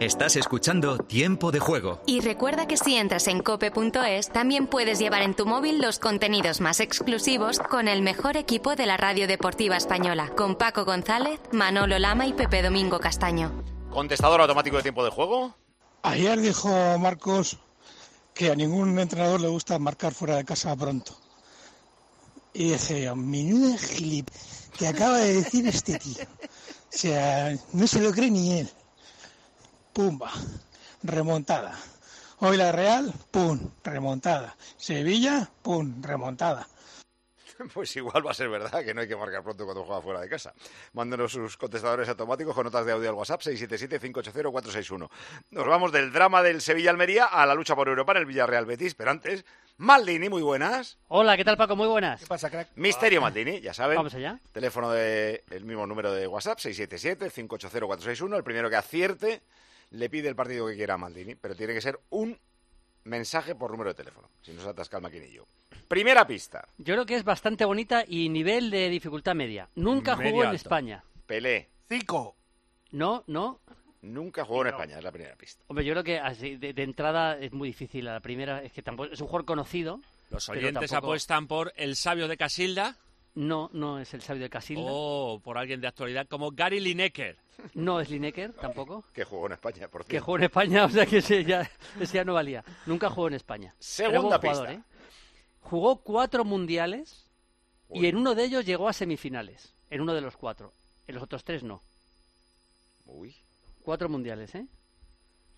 Estás escuchando Tiempo de Juego. Y recuerda que si entras en cope.es, también puedes llevar en tu móvil los contenidos más exclusivos con el mejor equipo de la radio deportiva española, con Paco González, Manolo Lama y Pepe Domingo Castaño. ¿Contestador automático de tiempo de juego? Ayer dijo Marcos que a ningún entrenador le gusta marcar fuera de casa pronto. Y decía, menuda gilip que acaba de decir este tío. O sea, no se lo cree ni él. Pumba, remontada. Hoy la Real, pum, remontada. Sevilla, pum, remontada. Pues igual va a ser verdad que no hay que marcar pronto cuando juega fuera de casa. Mándenos sus contestadores automáticos con notas de audio al WhatsApp 677-580-461. Nos vamos del drama del Sevilla-Almería a la lucha por Europa en el Villarreal-Betis, pero antes, Maldini, muy buenas. Hola, ¿qué tal Paco? Muy buenas. ¿Qué pasa, crack? Misterio Maldini, ya saben. Vamos allá. Teléfono de el mismo número de WhatsApp, 677-580-461. El primero que acierte le pide el partido que quiera a Maldini, pero tiene que ser un mensaje por número de teléfono, si no se atasca el maquinillo. Primera pista, Yo creo que es bastante bonita y nivel de dificultad media. Nunca Medio jugó en alto. España. Pelé. Cinco. No, no. Nunca jugó en España, es la primera pista. Hombre, yo creo que así, de, de entrada es muy difícil. La primera es que tampoco es un jugador conocido. Los oyentes tampoco- apuestan por el sabio de Casilda No, no es el sabio de Casilda. o por alguien de actualidad como Gary Lineker. No es Lineker tampoco. Que jugó en España, por Que cierto. jugó en España, o sea que ese ya, ese ya no valía. Nunca jugó en España. Segunda jugador. ¿eh? Jugó cuatro mundiales y en uno de ellos llegó a semifinales. En uno de los cuatro. En los otros tres no. Uy. Cuatro mundiales, ¿eh?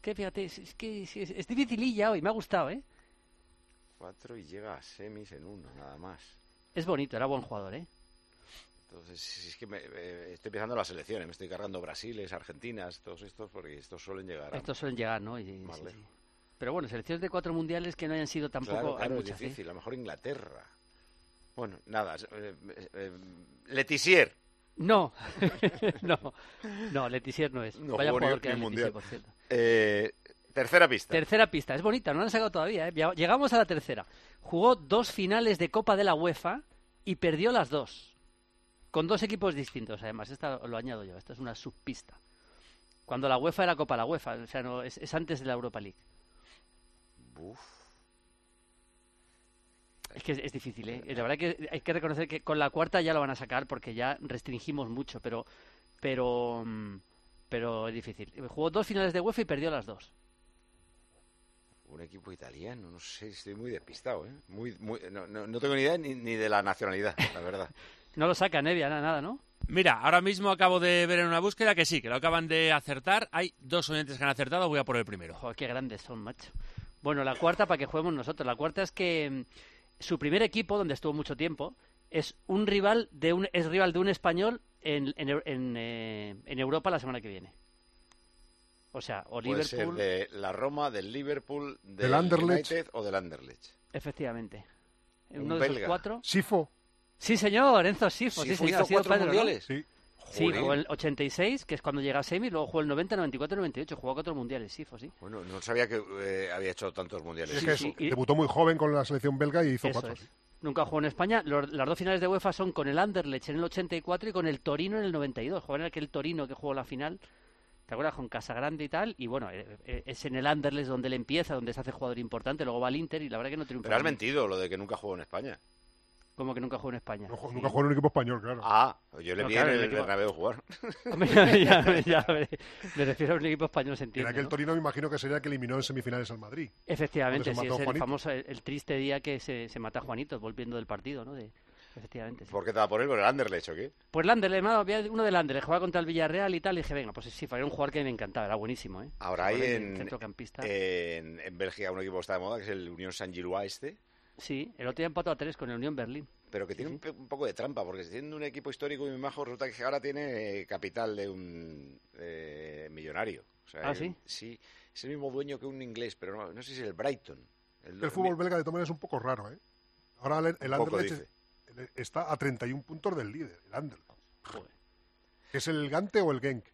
Que fíjate, es, es que es, es, es dificililla hoy, me ha gustado, ¿eh? Cuatro y llega a semis en uno, nada más. Es bonito, era buen jugador, ¿eh? Entonces, si es que me- eh, estoy pensando en las selecciones, me estoy cargando Brasiles, Argentinas, todos estos, porque estos suelen llegar a... Estos suelen llegar, ¿no? Y- sí, Más sí. lejos. Pero bueno, selecciones de cuatro mundiales que no hayan sido tampoco Claro, hay claro, es muchas, ¿eh? difícil. A lo mejor Inglaterra. Bueno, nada. eh, eh, eh, Letizier. No, no, no, Letizier no es. No Vaya jugador que era mundial. Letizier, por cierto. Tercera pista. Tercera pista, es bonita, no la han sacado todavía, ¿eh? Llegamos a la tercera. Jugó dos finales de Copa de la UEFA y perdió las dos. Con dos equipos distintos, además. Esta lo añado yo, esta es una subpista. Cuando la UEFA era Copa la UEFA, o sea, no, es, es antes de la Europa League. Uf. Es que es, es difícil, ¿eh? La verdad que hay que reconocer que con la cuarta ya lo van a sacar porque ya restringimos mucho, pero pero mm, pero es difícil. Jugó dos finales de UEFA y perdió las dos. Un equipo italiano, no sé, estoy muy despistado, ¿eh? Muy, muy, no, no- no tengo ni idea ni, ni de la nacionalidad, la verdad. No lo sacan, ¿eh? Nada, nada, ¿no? Mira, ahora mismo acabo de ver en una búsqueda que sí, que lo acaban de acertar. Hay dos oyentes que han acertado, voy a por el primero. Joder, qué grandes son, macho. Bueno, la cuarta para que juguemos nosotros. La cuarta es que mm, su primer equipo, donde estuvo mucho tiempo, es un rival de un es rival de un español en, en, en, eh, en Europa la semana que viene. O sea, o Puede ser Liverpool, de la Roma, del Liverpool, del, Del Anderlecht. United o del Anderlecht. efectivamente. Un Uno de esos belga. cuatro. Sifo. Sí, señor, Enzo Sifo. Sí, Sí, señor, hizo ha sido cuatro padre, ¿no? mundiales. Sí. Sí, jugó el 86, que es cuando llega a semi, luego jugó el 90, 94 y 98. Jugó cuatro mundiales, Sifo, sí. Bueno, no sabía que eh, había hecho tantos mundiales. Es Sí, que sí, es- y- debutó muy joven con la selección belga y hizo Eso cuatro. es. sí. Nunca jugó en España. Los- las dos finales de UEFA son con el Anderlecht en el 84 y con el Torino en el 92. Jugó en aquel Torino que jugó la final. ¿Te acuerdas? Con Casagrande y tal. Y bueno, eh, eh, es en el Anderlecht donde él empieza, donde se hace jugador importante. Luego va al Inter y la verdad que no triunfa. Pero has mentido lo de que nunca jugó en España. Como que nunca jugó en España. No ju- Sí. Nunca jugó en un equipo español, claro. Ah, yo le No, vi claro, en el el equipo- Bernabéu jugar. Hombre, ya, ya, ya, me, refiero a un equipo español, se en entiende. aquel ¿no? Torino me imagino que sería el que eliminó en semifinales al Madrid. Efectivamente, sí, es el famoso, el, el triste día que se, se mata a Juanito volviendo del partido, ¿no? De, efectivamente. sí. ¿Por qué te va por él? ¿Por el Anderlecht o qué? Pues el Anderlecht, había uno del Anderlecht, jugaba contra el Villarreal y tal, y dije, venga, pues sí, era un jugador que me encantaba, era buenísimo, ¿eh? Ahora hay en, centrocampista. en, en Bélgica un equipo que está de moda, que es el Unión Saint-Gillois este, Sí, el otro día empató a tres con el Unión Berlín. pero que tiene un, poco de trampa, porque siendo un equipo histórico y muy majo, resulta que ahora tiene eh, capital de un eh, millonario. O sea, ¿Ah, el- sí? Sí, es el mismo dueño que un inglés, pero no, no sé si es el Brighton. El fútbol belga de todas maneras es un poco raro, ¿eh? Ahora el, el Anderlecht está a 31 puntos del líder, el Anderlecht. Joder. ¿Es el Gante o el Genk?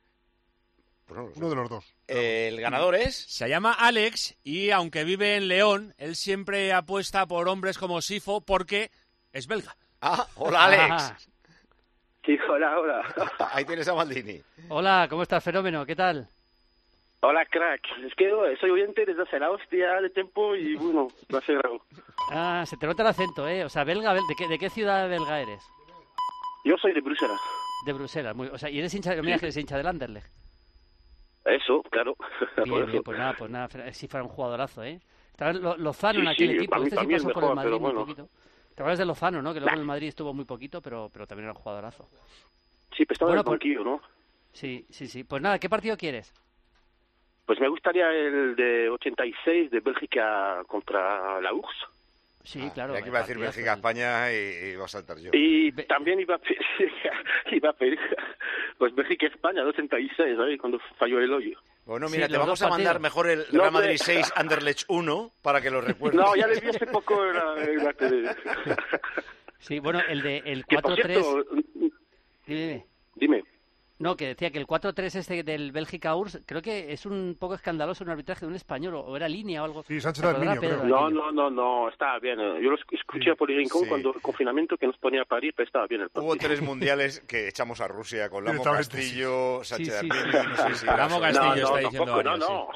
Pues no lo sé. Uno de los dos. Eh, el ganador es... Se llama Alex y aunque vive en León, él siempre apuesta por hombres como Sifo porque es belga. Ah, hola Alex. Ah, Sí, hola, hola. Ahí tienes a Maldini. hola, ¿cómo estás, fenómeno? ¿Qué tal? Hola, crack. Es que soy oyente desde hace la hostia de tiempo y bueno, lo hace raro. Ah, se te nota el acento, ¿eh? O sea, belga, bel- ¿de qué, de qué ciudad belga eres? Yo soy de Bruselas. De Bruselas. Muy, o sea, y eres hincha, mira que eres hincha del Anderlecht. Eso, claro. Bien, bien, pues nada, pues nada, si fuera un jugadorazo, ¿eh? Lo- Lozano en aquel sí, equipo, este sí pasó por el Madrid pero muy bueno. poquito. ¿Te acuerdas de Lozano, no? Que luego en el Madrid estuvo muy poquito, pero, pero también era un jugadorazo. Sí, pero estaba Bueno, en el pues- banquillo, ¿no? Sí, sí, sí. Pues nada, ¿qué partido quieres? Pues me gustaría el de 86 de Bélgica contra la URSS. Sí, claro. Y aquí iba a decir. Bélgica-España y, y iba a saltar yo. Y Be- también iba a pedir, iba a pedir pues Bélgica-España de 86, ¿sabes? Cuando falló el hoyo. Bueno, Sí, mira, te los vamos a mandar partidos. mejor el No, Real Madrid hombre. 6, Anderlecht 1, para que lo recuerdes. No, ya le vi hace poco en la, en la tele. Sí, bueno, el de el Que por 4-3... cierto, Dime, dime. dime. No, que decía que el 4-3 este del Bélgica URSS, creo que es un poco escandaloso un arbitraje de un español, o- era línea o algo. Sí, Sánchez ¿Te Arminio, creo. No, no, no, no, estaba bien. Yo lo esc- escuché por el rincón Sí. cuando el confinamiento que nos ponía a parir, pero estaba bien el partido. Hubo tres mundiales que echamos a Rusia con Lamo Castillo, Sánchez Sí, sí, Arminio, sí, no sí, sé sí. si Lamo era Castillo no, está diciendo tampoco, no, varios, no.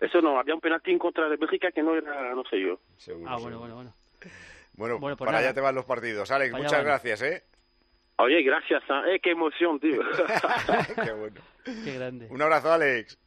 Eso no, había un penalti en contra de Bélgica que no era, no sé yo. Seguro, Ah, bueno, seguro. bueno, bueno. Bueno, Bueno, pues para nada. allá te van los partidos. Alex, Para muchas gracias, ¿eh? Oye, gracias. ¿ah? Eh, qué emoción, tío. Qué bueno. Qué grande. Un abrazo, Alex.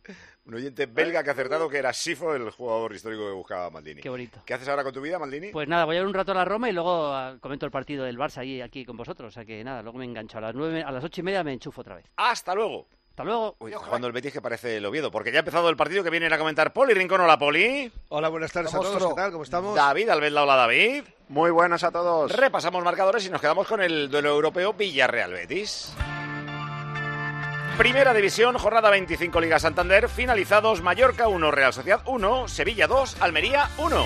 Un oyente belga que ha acertado que era Sifo, el jugador histórico que buscaba Maldini. Qué bonito. ¿Qué haces ahora con tu vida, Maldini? Pues nada, voy a ir un rato a la Roma y luego ah, comento el partido del Barça ahí, aquí con vosotros. O sea que nada, luego me engancho. A las nueve, a las ocho y media me enchufo otra vez. ¡Hasta luego! Hasta luego. Uy, cuando el Betis que parece el Oviedo, porque ya ha empezado el partido que vienen a comentar Poli Rincón. Hola, Poli. Hola, buenas tardes a todos. ¿Qué tal? ¿Cómo estamos? David Albelda, hola, David. Muy buenas a todos. Repasamos marcadores y nos quedamos con el duelo europeo Villarreal-Betis. Primera división, jornada 25 Liga Santander, finalizados Mallorca 1, Real Sociedad 1, Sevilla 2, Almería 1.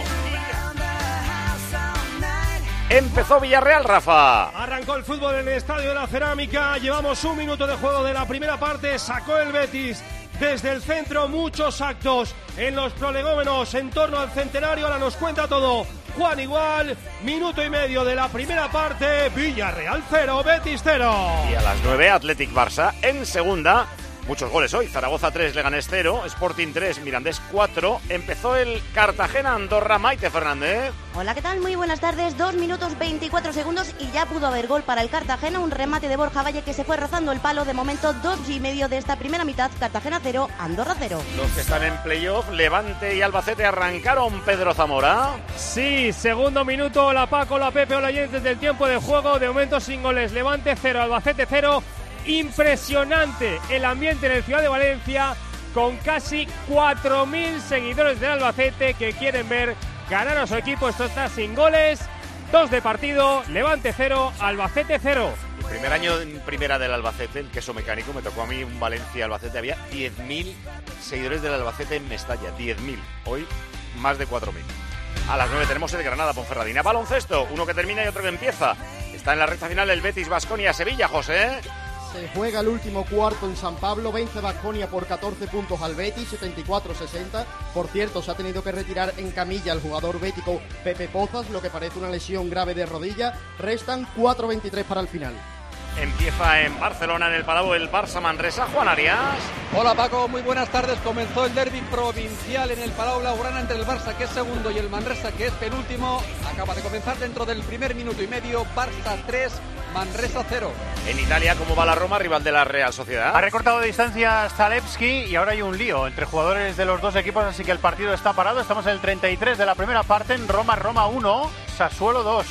Empezó Villarreal, Rafa. Arrancó el fútbol en el Estadio de la Cerámica. Llevamos un minuto de juego de la primera parte. Sacó el Betis desde el centro. Muchos actos en los prolegómenos en torno al centenario. Ahora nos cuenta todo. Juan Igual, minuto y medio de la primera parte. Villarreal 0, Betis 0. Y a las 9, Athletic Barça en segunda. Muchos goles hoy. Zaragoza 3, Leganés 0, Sporting 3, Mirandés 4. Empezó el Cartagena Andorra Maite Fernández. Hola, ¿qué tal? Muy buenas tardes. Dos minutos 24 segundos y ya pudo haber gol para el Cartagena. Un remate de Borja Valle que se fue rozando el palo. De momento, dos y medio de esta primera mitad. Cartagena 0, Andorra 0. Los que están en playoff, Levante y Albacete arrancaron Pedro Zamora. Sí, segundo minuto. Hola Paco, hola Pepe, hola oyentes del tiempo de juego. De momento sin goles. Levante 0, Albacete 0. Impresionante el ambiente en el Ciudad de Valencia con casi 4.000 seguidores del Albacete que quieren ver ganar a su equipo. Esto está sin goles. Dos de partido, Levante 0, Albacete 0. El primer año en primera del Albacete, el queso mecánico, me tocó a mí un Valencia-Albacete. Había 10.000 seguidores del Albacete en Mestalla. 10.000. Hoy, más de 4.000. A las 9 tenemos el Granada Ponferradina. Baloncesto, uno que termina y otro que empieza. Está en la recta final el Betis Basconia Sevilla, José. Se juega el último cuarto en San Pablo, vence Vasconia por 14 puntos al Betis, 74-60. Por cierto, se ha tenido que retirar en camilla el jugador bético Pepe Pozas, lo que parece una lesión grave de rodilla. Restan 4.23 para el final. Empieza en Barcelona, en el Palau, el Barça Manresa. Juan Arias. Hola Paco, muy buenas tardes. Comenzó el derby provincial en el Palau Blaugrana entre el Barça que es segundo y el Manresa que es penúltimo. Acaba de comenzar dentro del primer minuto y medio. Barça 3, Manresa 0. En Italia, ¿cómo va la Roma, rival de la Real Sociedad? Ha recortado de distancia Zalewski y ahora hay un lío entre jugadores de los dos equipos, así que el partido está parado. Estamos en el 33 de la primera parte en Roma, Roma 1, Sassuolo 2.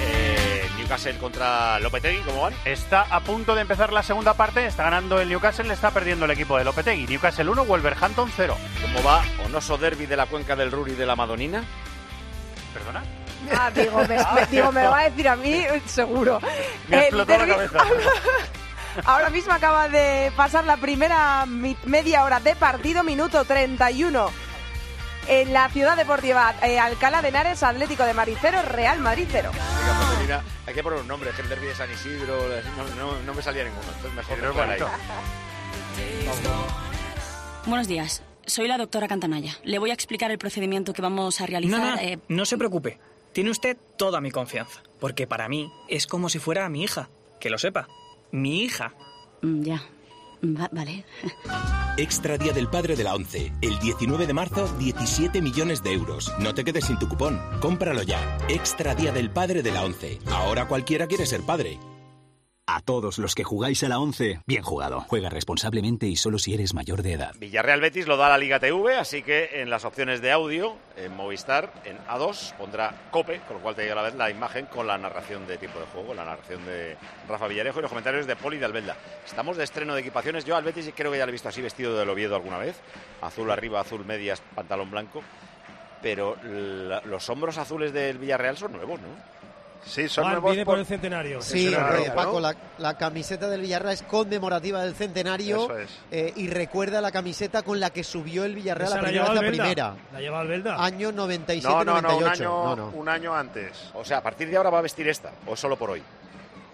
Eh, Newcastle contra Lopetegui, ¿cómo van? Está a punto de empezar la segunda parte, está ganando el Newcastle, le está perdiendo el equipo de Lopetegui. Newcastle 1, Wolverhampton 0. ¿Cómo va Onoso Derby de la cuenca del Ruri de la Madonina? ¿Perdona? Ah, digo, me, me- digo, me lo va a decir a mí, seguro. Me ha explotado la derbi- cabeza. Ahora mismo acaba de pasar la primera media hora de partido, minuto 31. En la ciudad deportiva eh, Alcalá de Henares, Atlético de 0, Real Madrid 0. Venga, Madonina, hay que poner un nombre, que el Derby de San Isidro, no, no- no me salía ninguno, entonces mejor es dejar ahí. Buenos días. Soy la doctora Cantanaya. Le voy a explicar el procedimiento que vamos a realizar. No, no, eh, no se preocupe. Tiene usted toda mi confianza. Porque para mí es como si fuera mi hija. Que lo sepa. Mi hija. mm, ya. Va- vale. Extra Día del Padre de la ONCE. El 19 de marzo, 17 millones de euros. No te quedes sin tu cupón. Cómpralo ya. Extra Día del Padre de la ONCE. Ahora cualquiera quiere ser padre. A todos los que jugáis a la 11, bien jugado. Juega responsablemente y solo si eres mayor de edad. Villarreal Betis lo da la Liga TV, así que en las opciones de audio, en Movistar, en A2, pondrá COPE, con lo cual te llega a la vez la imagen con la narración de tiempo de juego, la narración de Rafa Villarejo y los comentarios de Poli de Albelda. Estamos de estreno de equipaciones. Yo al Betis creo que ya lo he visto así vestido del Oviedo alguna vez. Azul arriba, azul medias, pantalón blanco. Pero los hombros azules del Villarreal son nuevos, ¿no? Sí, Juan viene por el centenario. Sí, eh, Paco, la, la camiseta del Villarreal es conmemorativa del centenario Eso es. eh, y recuerda la camiseta con la que subió el Villarreal la la primera la primera. La lleva Albelda. Año 97-98. No, no, no, un año, No, no. un año antes. O sea, a partir de ahora va a vestir esta, o solo por hoy.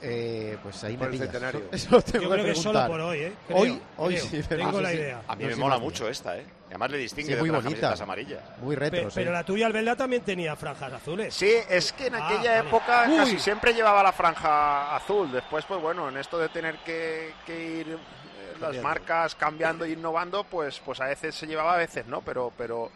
Eh, pues ahí Por me el pillas. centenario. Eso, tengo Yo creo que es solo preguntar. por hoy, ¿eh? Creo, hoy, hoy creo. sí. pero- Tengo la sí, idea. A mí me mola mucho esta, ¿eh? Además le distingue Sí, de muy otras bonita. camisetas amarillas. Muy retro, Pe- sí. Pero la tuya, Albelda, también tenía franjas azules. Sí, es que en Ah, aquella vale. época Uy. casi siempre llevaba la franja azul. Después, pues bueno, en esto de tener que, que ir eh, las Cambiando. marcas cambiando e innovando, pues, pues a veces se llevaba, a veces no, pero, pero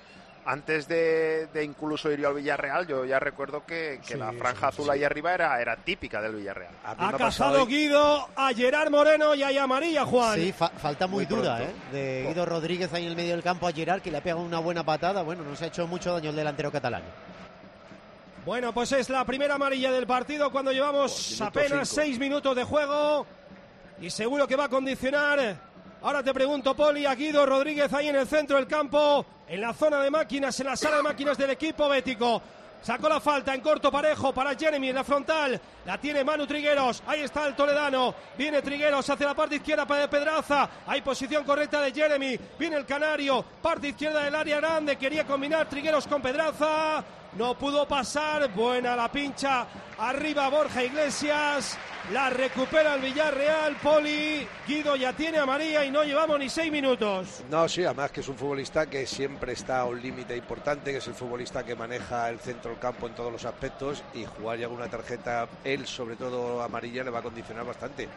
antes de, de incluso ir yo al Villarreal, yo ya recuerdo que, que Sí, la franja sí, azul sí. ahí arriba era, era típica del Villarreal. Ha cazado Guido a Gerard Moreno y a Amarilla, Juan. Sí, fa- falta muy, Muy dura, pronto. ¿eh? De Guido Rodríguez ahí en el medio del campo a Gerard, que le ha pegado una buena patada. Bueno, nos ha hecho mucho daño el delantero catalán. Bueno, pues es la primera amarilla del partido cuando llevamos minuto apenas cinco. seis minutos de juego y seguro que va a condicionar. Ahora te pregunto, Poli, a Guido Rodríguez ahí en el centro del campo, en la zona de máquinas, en la sala de máquinas del equipo bético. Sacó la falta en corto parejo para Jeremy en la frontal. La tiene Manu Trigueros. Ahí está el toledano. Viene Trigueros hacia la parte izquierda para Pedraza. Hay posición correcta de Jeremy. Viene el canario. Parte izquierda del área grande. Quería combinar Trigueros con Pedraza. No pudo pasar. Buena la pincha. Arriba Borja Iglesias. La recupera el Villarreal. Poli. Guido ya tiene a María y no llevamos ni seis minutos. No, sí, además que es un futbolista que siempre está a un límite importante, que es el futbolista que maneja el centro del campo en todos los aspectos y jugar ya con una tarjeta, él sobre todo amarilla, le va a condicionar bastante.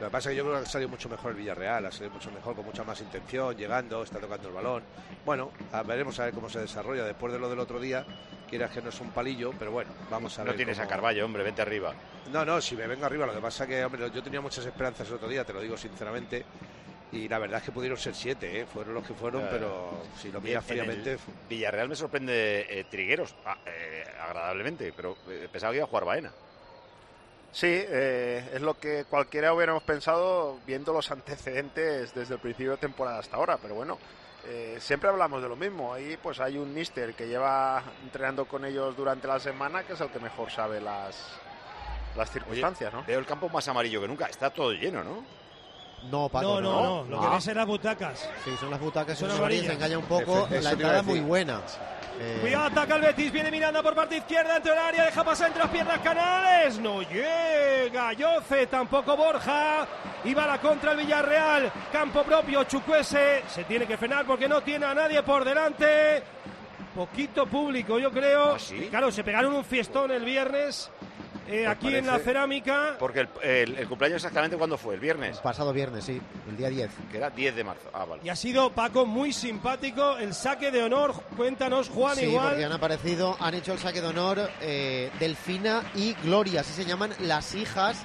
Lo que pasa es que yo creo que ha salido mucho mejor el Villarreal, ha salido mucho mejor, con mucha más intención, llegando, está tocando el balón. Bueno, a- veremos a ver cómo se desarrolla después de lo del otro día. Quieras que no es un palillo, pero bueno, vamos a ver. No tienes a Carballo, hombre, vente arriba. no, no, si me vengo arriba, lo que pasa que, hombre, yo tenía muchas esperanzas el otro día, te lo digo sinceramente, y la verdad es que pudieron ser siete, ¿eh? fueron los que fueron, pero si lo miras fríamente... Villarreal me sorprende eh, Trigueros, ah, eh, agradablemente, pero eh, pensaba que iba a jugar Baena. Sí, eh, es lo que cualquiera hubiéramos pensado viendo los antecedentes desde el principio de temporada hasta ahora, pero bueno, eh, siempre hablamos de lo mismo. Ahí pues hay un mister que lleva entrenando con ellos durante la semana, que es el que mejor sabe las, las circunstancias, ¿no? Veo el campo más amarillo que nunca, está todo lleno, ¿no? No, Paco, No, no, no. no. Lo que ves es las butacas. Sí, son las butacas, Son amarillas, amarillas. engaña un poco. Eso La entrada muy decir. buena. Eh, Cuidado, ataca el Betis, viene Miranda por parte izquierda, entre el área, deja pasar entre las piernas Canales, no llega, Yoce, tampoco Borja, y va a la contra el Villarreal, campo propio, Chucuese, se tiene que frenar porque no tiene a nadie por delante, poquito público yo creo, ¿Ah, sí? claro, se pegaron un fiestón el viernes, eh, Pues aquí en la cerámica, Porque el, el- el cumpleaños exactamente cuándo fue, el viernes, Pasado viernes, sí, el día 10. que era 10 de marzo. Ah, vale. y ha sido Paco muy simpático, el saque de honor, cuéntanos Juan Sí, igual. porque han aparecido, han hecho el saque de honor eh, Delfina y Gloria, así se llaman las hijas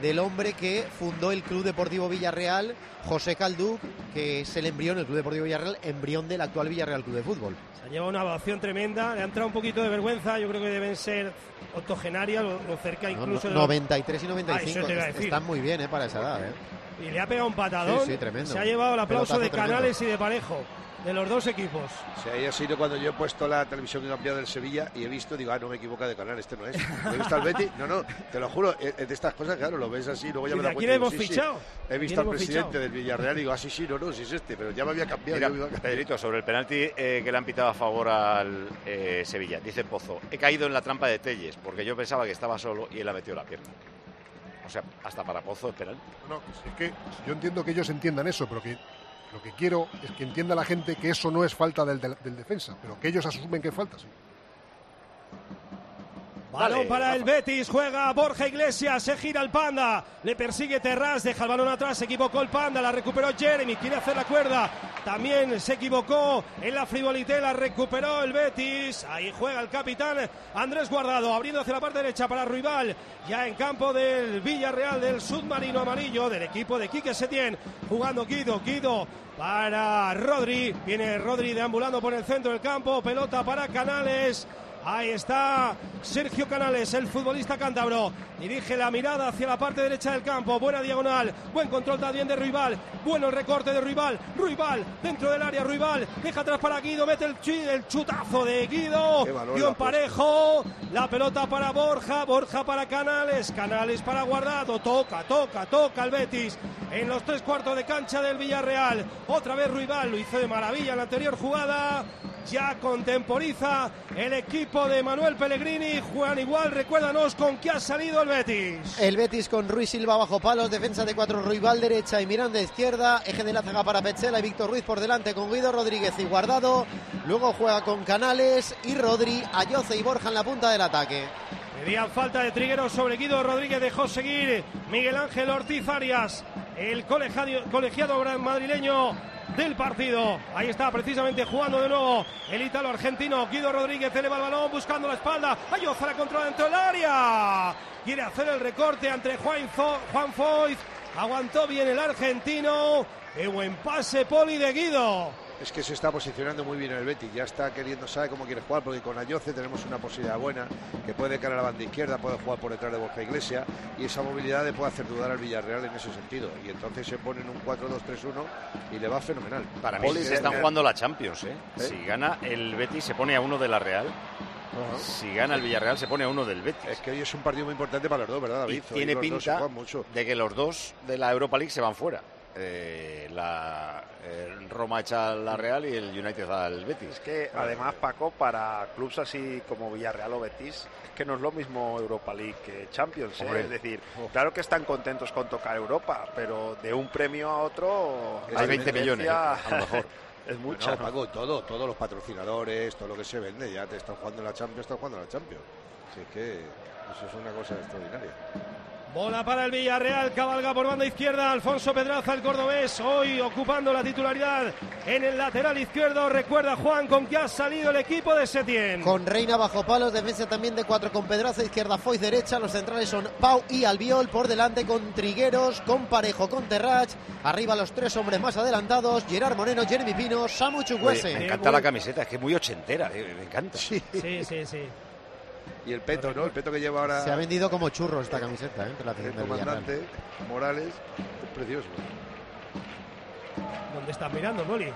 del hombre que fundó el Club Deportivo Villarreal, José Caldú, que es el embrión, el Club Deportivo Villarreal, embrión del actual Villarreal Club de Fútbol. Se ha llevado una ovación tremenda, le ha entrado un poquito de vergüenza, yo creo que deben ser octogenarias, lo, lo cerca No, incluso no, los- 93 y Ah, 95 eso te iba a est- decir. están muy bien eh, para esa edad. eh. Y le ha pegado un patadón. Sí, sí, tremendo. Se ha llevado el aplauso Pelotazo de tremendo. Canales y de Parejo, de los dos equipos. Si ahí ha sido cuando yo he puesto la televisión que he cambiado del Sevilla y he visto, digo, ah, no me equivoco de canal, este no es. Lo he visto al Betty, no, no, te lo juro, es de estas cosas, claro, lo ves así, luego ya ¿Y me da a cuenta. digo, hemos sí, sí. fichado? He ¿Quién visto al presidente fichado? del Villarreal y digo, ah, sí, sí, no, no, sí es este, pero ya me había cambiado. Mira, ya me iba a cambiar. Pedrito, sobre el penalti eh, que le han pitado a favor al eh, Sevilla, dice Pozo, he caído en la trampa de Telles, porque yo pensaba que estaba solo y él ha metido la pierna. O sea, hasta para Pozo es penalti. No, es que yo entiendo que ellos entiendan eso, pero que lo que quiero es que entienda la gente que eso no es falta del, del- defensa, pero que ellos asumen que es falta, sí. Balón para el Betis, juega Borja Iglesias, se gira el Panda, le persigue Terras, deja el balón atrás, se equivocó el Panda, la recuperó Jeremy, quiere hacer la cuerda, también se equivocó en la frivolité, la recuperó el Betis, ahí juega el capitán Andrés Guardado, abriendo hacia la parte derecha para Ruibal, ya en campo del Villarreal, del submarino amarillo, del equipo de Quique Setién, jugando Guido, Guido para Rodri, viene Rodri deambulando por el centro del campo, pelota para Canales, Ahí está Sergio Canales, el futbolista cántabro. Dirige la mirada hacia la parte derecha del campo. Buena diagonal. Buen control también de Ruibal. Bueno el recorte de Ruibal. Ruibal dentro del área. Ruibal deja atrás para Guido. Mete el, chutazo de Guido. Guión parejo. La pelota para Borja. Borja para Canales. Canales para Guardado. Toca, toca, toca el Betis. En los tres cuartos de cancha del Villarreal. Otra vez Ruibal. Lo hizo de maravilla en la anterior jugada. Ya contemporiza el equipo de Manuel Pellegrini. Juegan igual. Recuérdanos con qué ha salido el Betis. El Betis con Ruiz Silva bajo palos, defensa de cuatro Ruibal derecha y Miranda izquierda, eje de la zaga para Petzela y Víctor Ruiz por delante con Guido Rodríguez y Guardado, luego juega con Canales y Rodri, Ayoce y Borja en la punta del ataque. Pedían falta de Trigueros sobre Guido Rodríguez, dejó seguir Miguel Ángel Ortiz Arias, el colegiado, madrileño del partido. Ahí está precisamente jugando de nuevo el ítalo argentino. Guido Rodríguez eleva el balón buscando la espalda. Ayoza la controla dentro del área. Quiere hacer el recorte entre Juan, Juan Foyt. Aguantó bien el argentino. Qué buen pase poli de Guido. Es que se está posicionando muy bien el Betis, ya está queriendo, sabe cómo quiere jugar, porque con Ayoce tenemos una posibilidad buena, que puede caer a la banda izquierda, puede jugar por detrás de Borja Iglesia, y esa movilidad le puede hacer dudar al Villarreal en ese sentido. Y entonces se pone en un 4-2-3-1 y le va fenomenal. Para mí Poli se están jugando la Champions, ¿eh? ¿Eh? Si gana el Betis se pone a uno de la Real. Si gana el Villarreal se pone a uno del Betis. Es que hoy es un partido muy importante para los dos, ¿verdad, David? Y tiene pinta mucho. de que los dos de la Europa League se van fuera. Eh, la eh, Roma echa la Real y el United al Betis. Es que además, Paco, para clubes así como Villarreal o Betis, es que no es lo mismo Europa League que Champions. ¿eh? Es decir, claro que están contentos con tocar Europa, pero de un premio a otro. Hay la 20 millones, a lo mejor. es mucha. Bueno, ¿no? Paco, todo, todos los patrocinadores, todo lo que se vende, ya te están jugando en la Champions, están jugando en la Champions. Así que eso es una cosa extraordinaria. Bola para el Villarreal, cabalga por banda izquierda Alfonso Pedraza, el cordobés, hoy ocupando la titularidad en el lateral izquierdo. Recuerda Juan con que ha salido el equipo de Setién. Con Reina bajo palos, defensa también de cuatro con Pedraza, izquierda Foy derecha, los centrales son Pau y Albiol, por delante con Trigueros, con Parejo, con Terrach, arriba los tres hombres más adelantados, Gerard Moreno, Jeremy Pino, Samu Oye, Chukwueze. me encanta la camiseta, es que es muy ochentera, eh, me encanta. Sí, sí, sí. Y el peto, ¿no? El peto que lleva ahora Se ha vendido como churro esta camiseta, ¿eh? la el del Villarreal. comandante Morales. Es precioso. ¿Dónde estás mirando, Poli?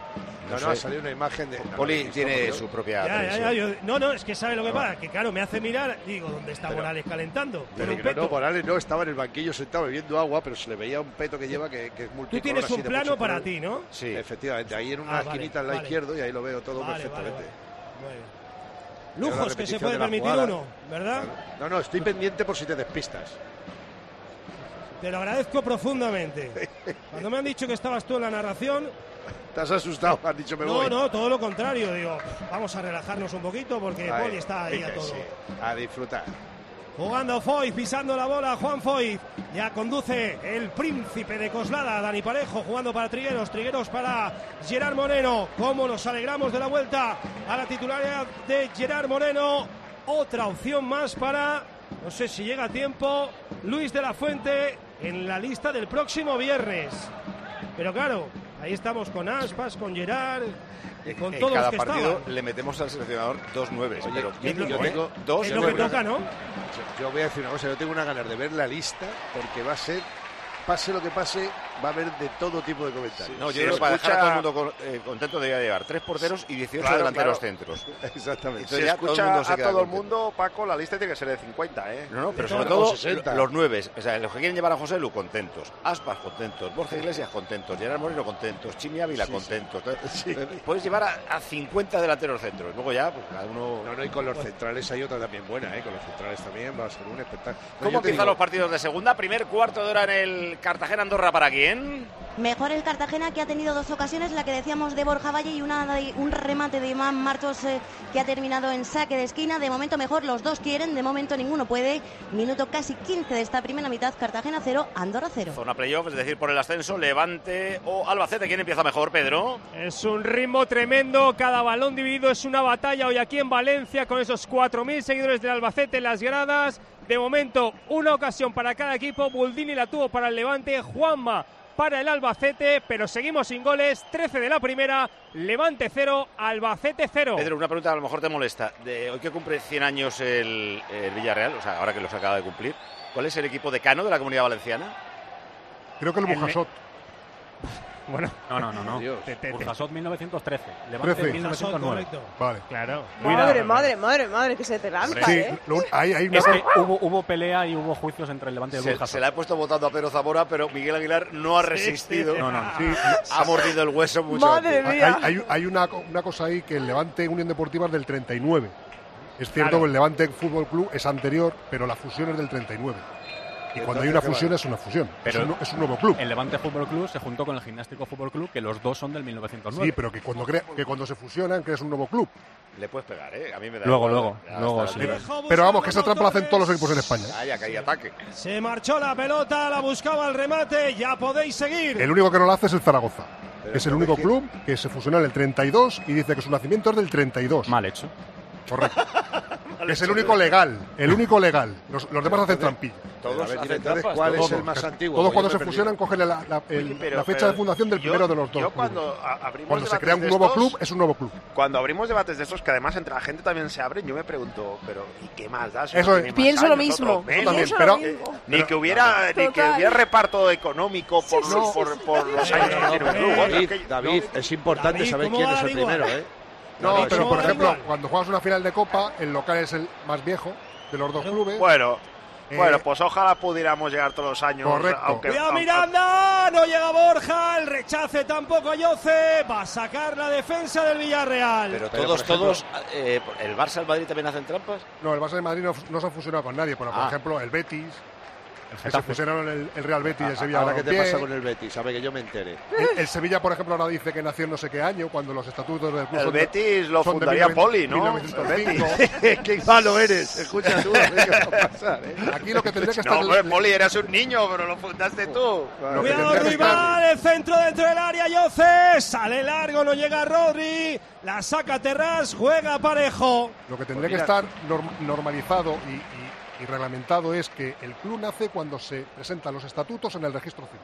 No, no, ha salido una imagen de. Poli tiene su propia Ya, ya, televisión. ya, yo- no, no, es que sabe lo que pasa, que claro, me hace mirar, digo, ¿dónde está Pero- Morales calentando? Pero no, Morales no, estaba en el banquillo sentado bebiendo agua, pero se le veía un peto que lleva que, que es multicolor. Tú tienes un plano para color. ti, ¿no? Sí. Efectivamente, ahí en una Ah, vale, esquinita al lado vale. izquierdo y ahí lo veo todo Vale, vale, perfectamente. vale. Muy bien. Lujos que se puede permitir jugada. uno, ¿verdad? No, no, estoy pendiente por si te despistas. Te lo agradezco profundamente. Cuando me han dicho que estabas tú en la narración, Te has asustado, has dicho me no, voy. no, todo lo contrario, digo, vamos a relajarnos un poquito porque Poli está ahí a sí, todo. a disfrutar. Jugando Foy, pisando la bola, Juan Foy. Ya conduce el príncipe de Coslada, Dani Parejo, jugando para Trigueros. Trigueros para Gerard Moreno. Cómo nos alegramos de la vuelta a la titularidad de Gerard Moreno. Otra opción más para, no sé si llega a tiempo, Luis de la Fuente en la lista del próximo viernes. Pero claro, ahí estamos con Aspas, con Gerard, y con en todos cada los que partido estaban. le metemos al seleccionador dos nueves. Oye, pero yo bien, tengo- ¿eh? dos Es lo que toca, ¿no? Yo, yo voy a decir una cosa, yo tengo una ganas de ver la lista porque va a ser, pase lo que pase, va a haber de todo tipo de comentarios. No, yo creo que para dejar a todo el mundo con- eh, contento debería llevar tres porteros y 18 Claro, delanteros claro. centros. Exactamente. Entonces Si ya todo el escucha mundo se a queda todo el contento. mundo, Paco, la lista tiene que ser de 50, ¿eh? No, no, pero De sobre todo. todo o 60. los nueves. O sea, los que quieren llevar a José Lu contentos. Aspas contentos. Borja Iglesias contentos. Gerard Moreno contentos. Chimi Ávila Sí, contentos. Entonces, Sí. Puedes llevar a, a 50 delanteros centros. Luego ya, pues cada uno. No, no, y con los centrales hay otra también buena, ¿eh? Con los centrales también va a ser un espectáculo. No, ¿Cómo empiezan digo, los partidos de segunda? Primer cuarto de hora en el Cartagena Andorra para Mejor el Cartagena que ha tenido dos ocasiones, la que decíamos de Borja Valle y una de- un remate de Iván Martos eh, que ha terminado en saque de esquina. De momento mejor, los dos quieren, de momento ninguno puede. Minuto casi 15 de esta primera mitad, Cartagena 0, Andorra 0. Zona playoff, es decir, por el ascenso, Levante o Albacete. ¿Quién empieza mejor, Pedro? Es un ritmo tremendo, cada balón dividido es una batalla hoy aquí en Valencia con esos 4.000 seguidores del Albacete en las gradas. De momento, una ocasión para cada equipo. Buldini la tuvo para el Levante, Juanma para el Albacete, pero seguimos sin goles. 13 de la primera, Levante 0, Albacete 0. Pedro, una pregunta a lo mejor te molesta. De hoy que cumple 100 años el, el Villarreal, o sea, ahora que los acaba de cumplir, ¿cuál es el equipo decano de la comunidad valenciana? Creo que el El- Bujasot. Bueno, No, no, no, no. Burjasot 1913. Levante 13. 1909. Vale. Claro. Madre, madre, madre, madre, que se te lanza, Sí, ¿eh? lo- hay, hay una Es que hubo, hubo pelea y hubo juicios entre el Levante y el Se, Burjasot. se la he puesto votando a Pedro Zamora, pero Miguel Aguilar no ha resistido. No, no. Sí, Ha mordido el hueso mucho. Madre antes. hay, mía. hay- hay una, una cosa ahí que el Levante Unión Deportiva es del 39. Es cierto Claro. que el Levante Fútbol Club es anterior, pero la fusión es del 39. Y cuando hay una Entonces, ¿qué fusión es una fusión. Pero- es, un, es un nuevo club. El Levante Fútbol Club se juntó con el Gimnástico Fútbol Club, que los dos son del 1909. Sí, pero que cuando, crea- que cuando se fusionan creas un nuevo club. Le puedes pegar, ¿eh? A mí me da Luego, igual. luego, luego, sí. Pero vamos, que esa trampa la hacen todos los equipos en España. Vaya, que hay ataque. Se marchó la pelota, la buscaba el remate, ya podéis seguir. El único que no lo hace es el Zaragoza. Pero es el único club que se fusionó en el 32 y dice que su nacimiento es del 32. Mal hecho. Correcto. Es el único legal. El único legal. Los, los demás hacen trampilla. Todos ver, hacen entonces, trampas, ¿cuál todos. es el más antiguo? Todos cuando se fusionan cogen la, la- el- Oye, pero- la fecha pero de fundación del yo- primero de los dos. Yo cuando abrimos Cuando se debates crea un de nuevo estos- club, es un nuevo club. Cuando abrimos debates de estos que además entre la gente también se abren, yo me pregunto, pero ¿y qué más da? Si Eso es. Pienso lo mismo. también, Pienso pero- lo mismo. Ni que hubiera ni que hubiera reparto económico por, Sí, sí, por, sí, por, sí, por sí. los años que tiene un club. David, es importante saber ¿cómo quién es el primero, ¿eh? No, pero ¿cómo por ejemplo, igual? cuando juegas una final de Copa, el local es el más viejo de los dos clubes. Bueno, Eh, bueno, pues ojalá pudiéramos llegar todos los años. Correcto. Aunque, Cuidado aunque- Miranda, no llega Borja, el rechace tampoco a Yoce, va a sacar la defensa del Villarreal. Pero, Pero, todos, ejemplo- todos. eh, ¿El Barça, el Madrid también hacen trampas? No, el Barça de Madrid no, no se ha fusionado con nadie. Pero, por Ah. ejemplo, el Betis, El que se fusionaron el, el Real Betis y el Sevilla. Ahora, ¿qué te pasa con el Betis? Ver, que yo me entere. El, el Sevilla, por ejemplo, ahora dice que nació en no sé qué año, cuando los estatutos del club El son de- Betis lo fundaría 19- Poli, ¿no? 1905. Qué malo eres. Escucha tú, ¿qué va a pasar? eh? Aquí lo que tendría que No, estar... hombre, Poli, eras un niño, pero lo fundaste tú. Que Cuidado tendría que estar- rival, el centro dentro del área, Yoce, sale largo, no llega Rodri, la saca Terras, juega parejo. Lo que tendría Pues que estar norm- normalizado y, y- reglamentado es que el club nace cuando se presentan los estatutos en el registro civil.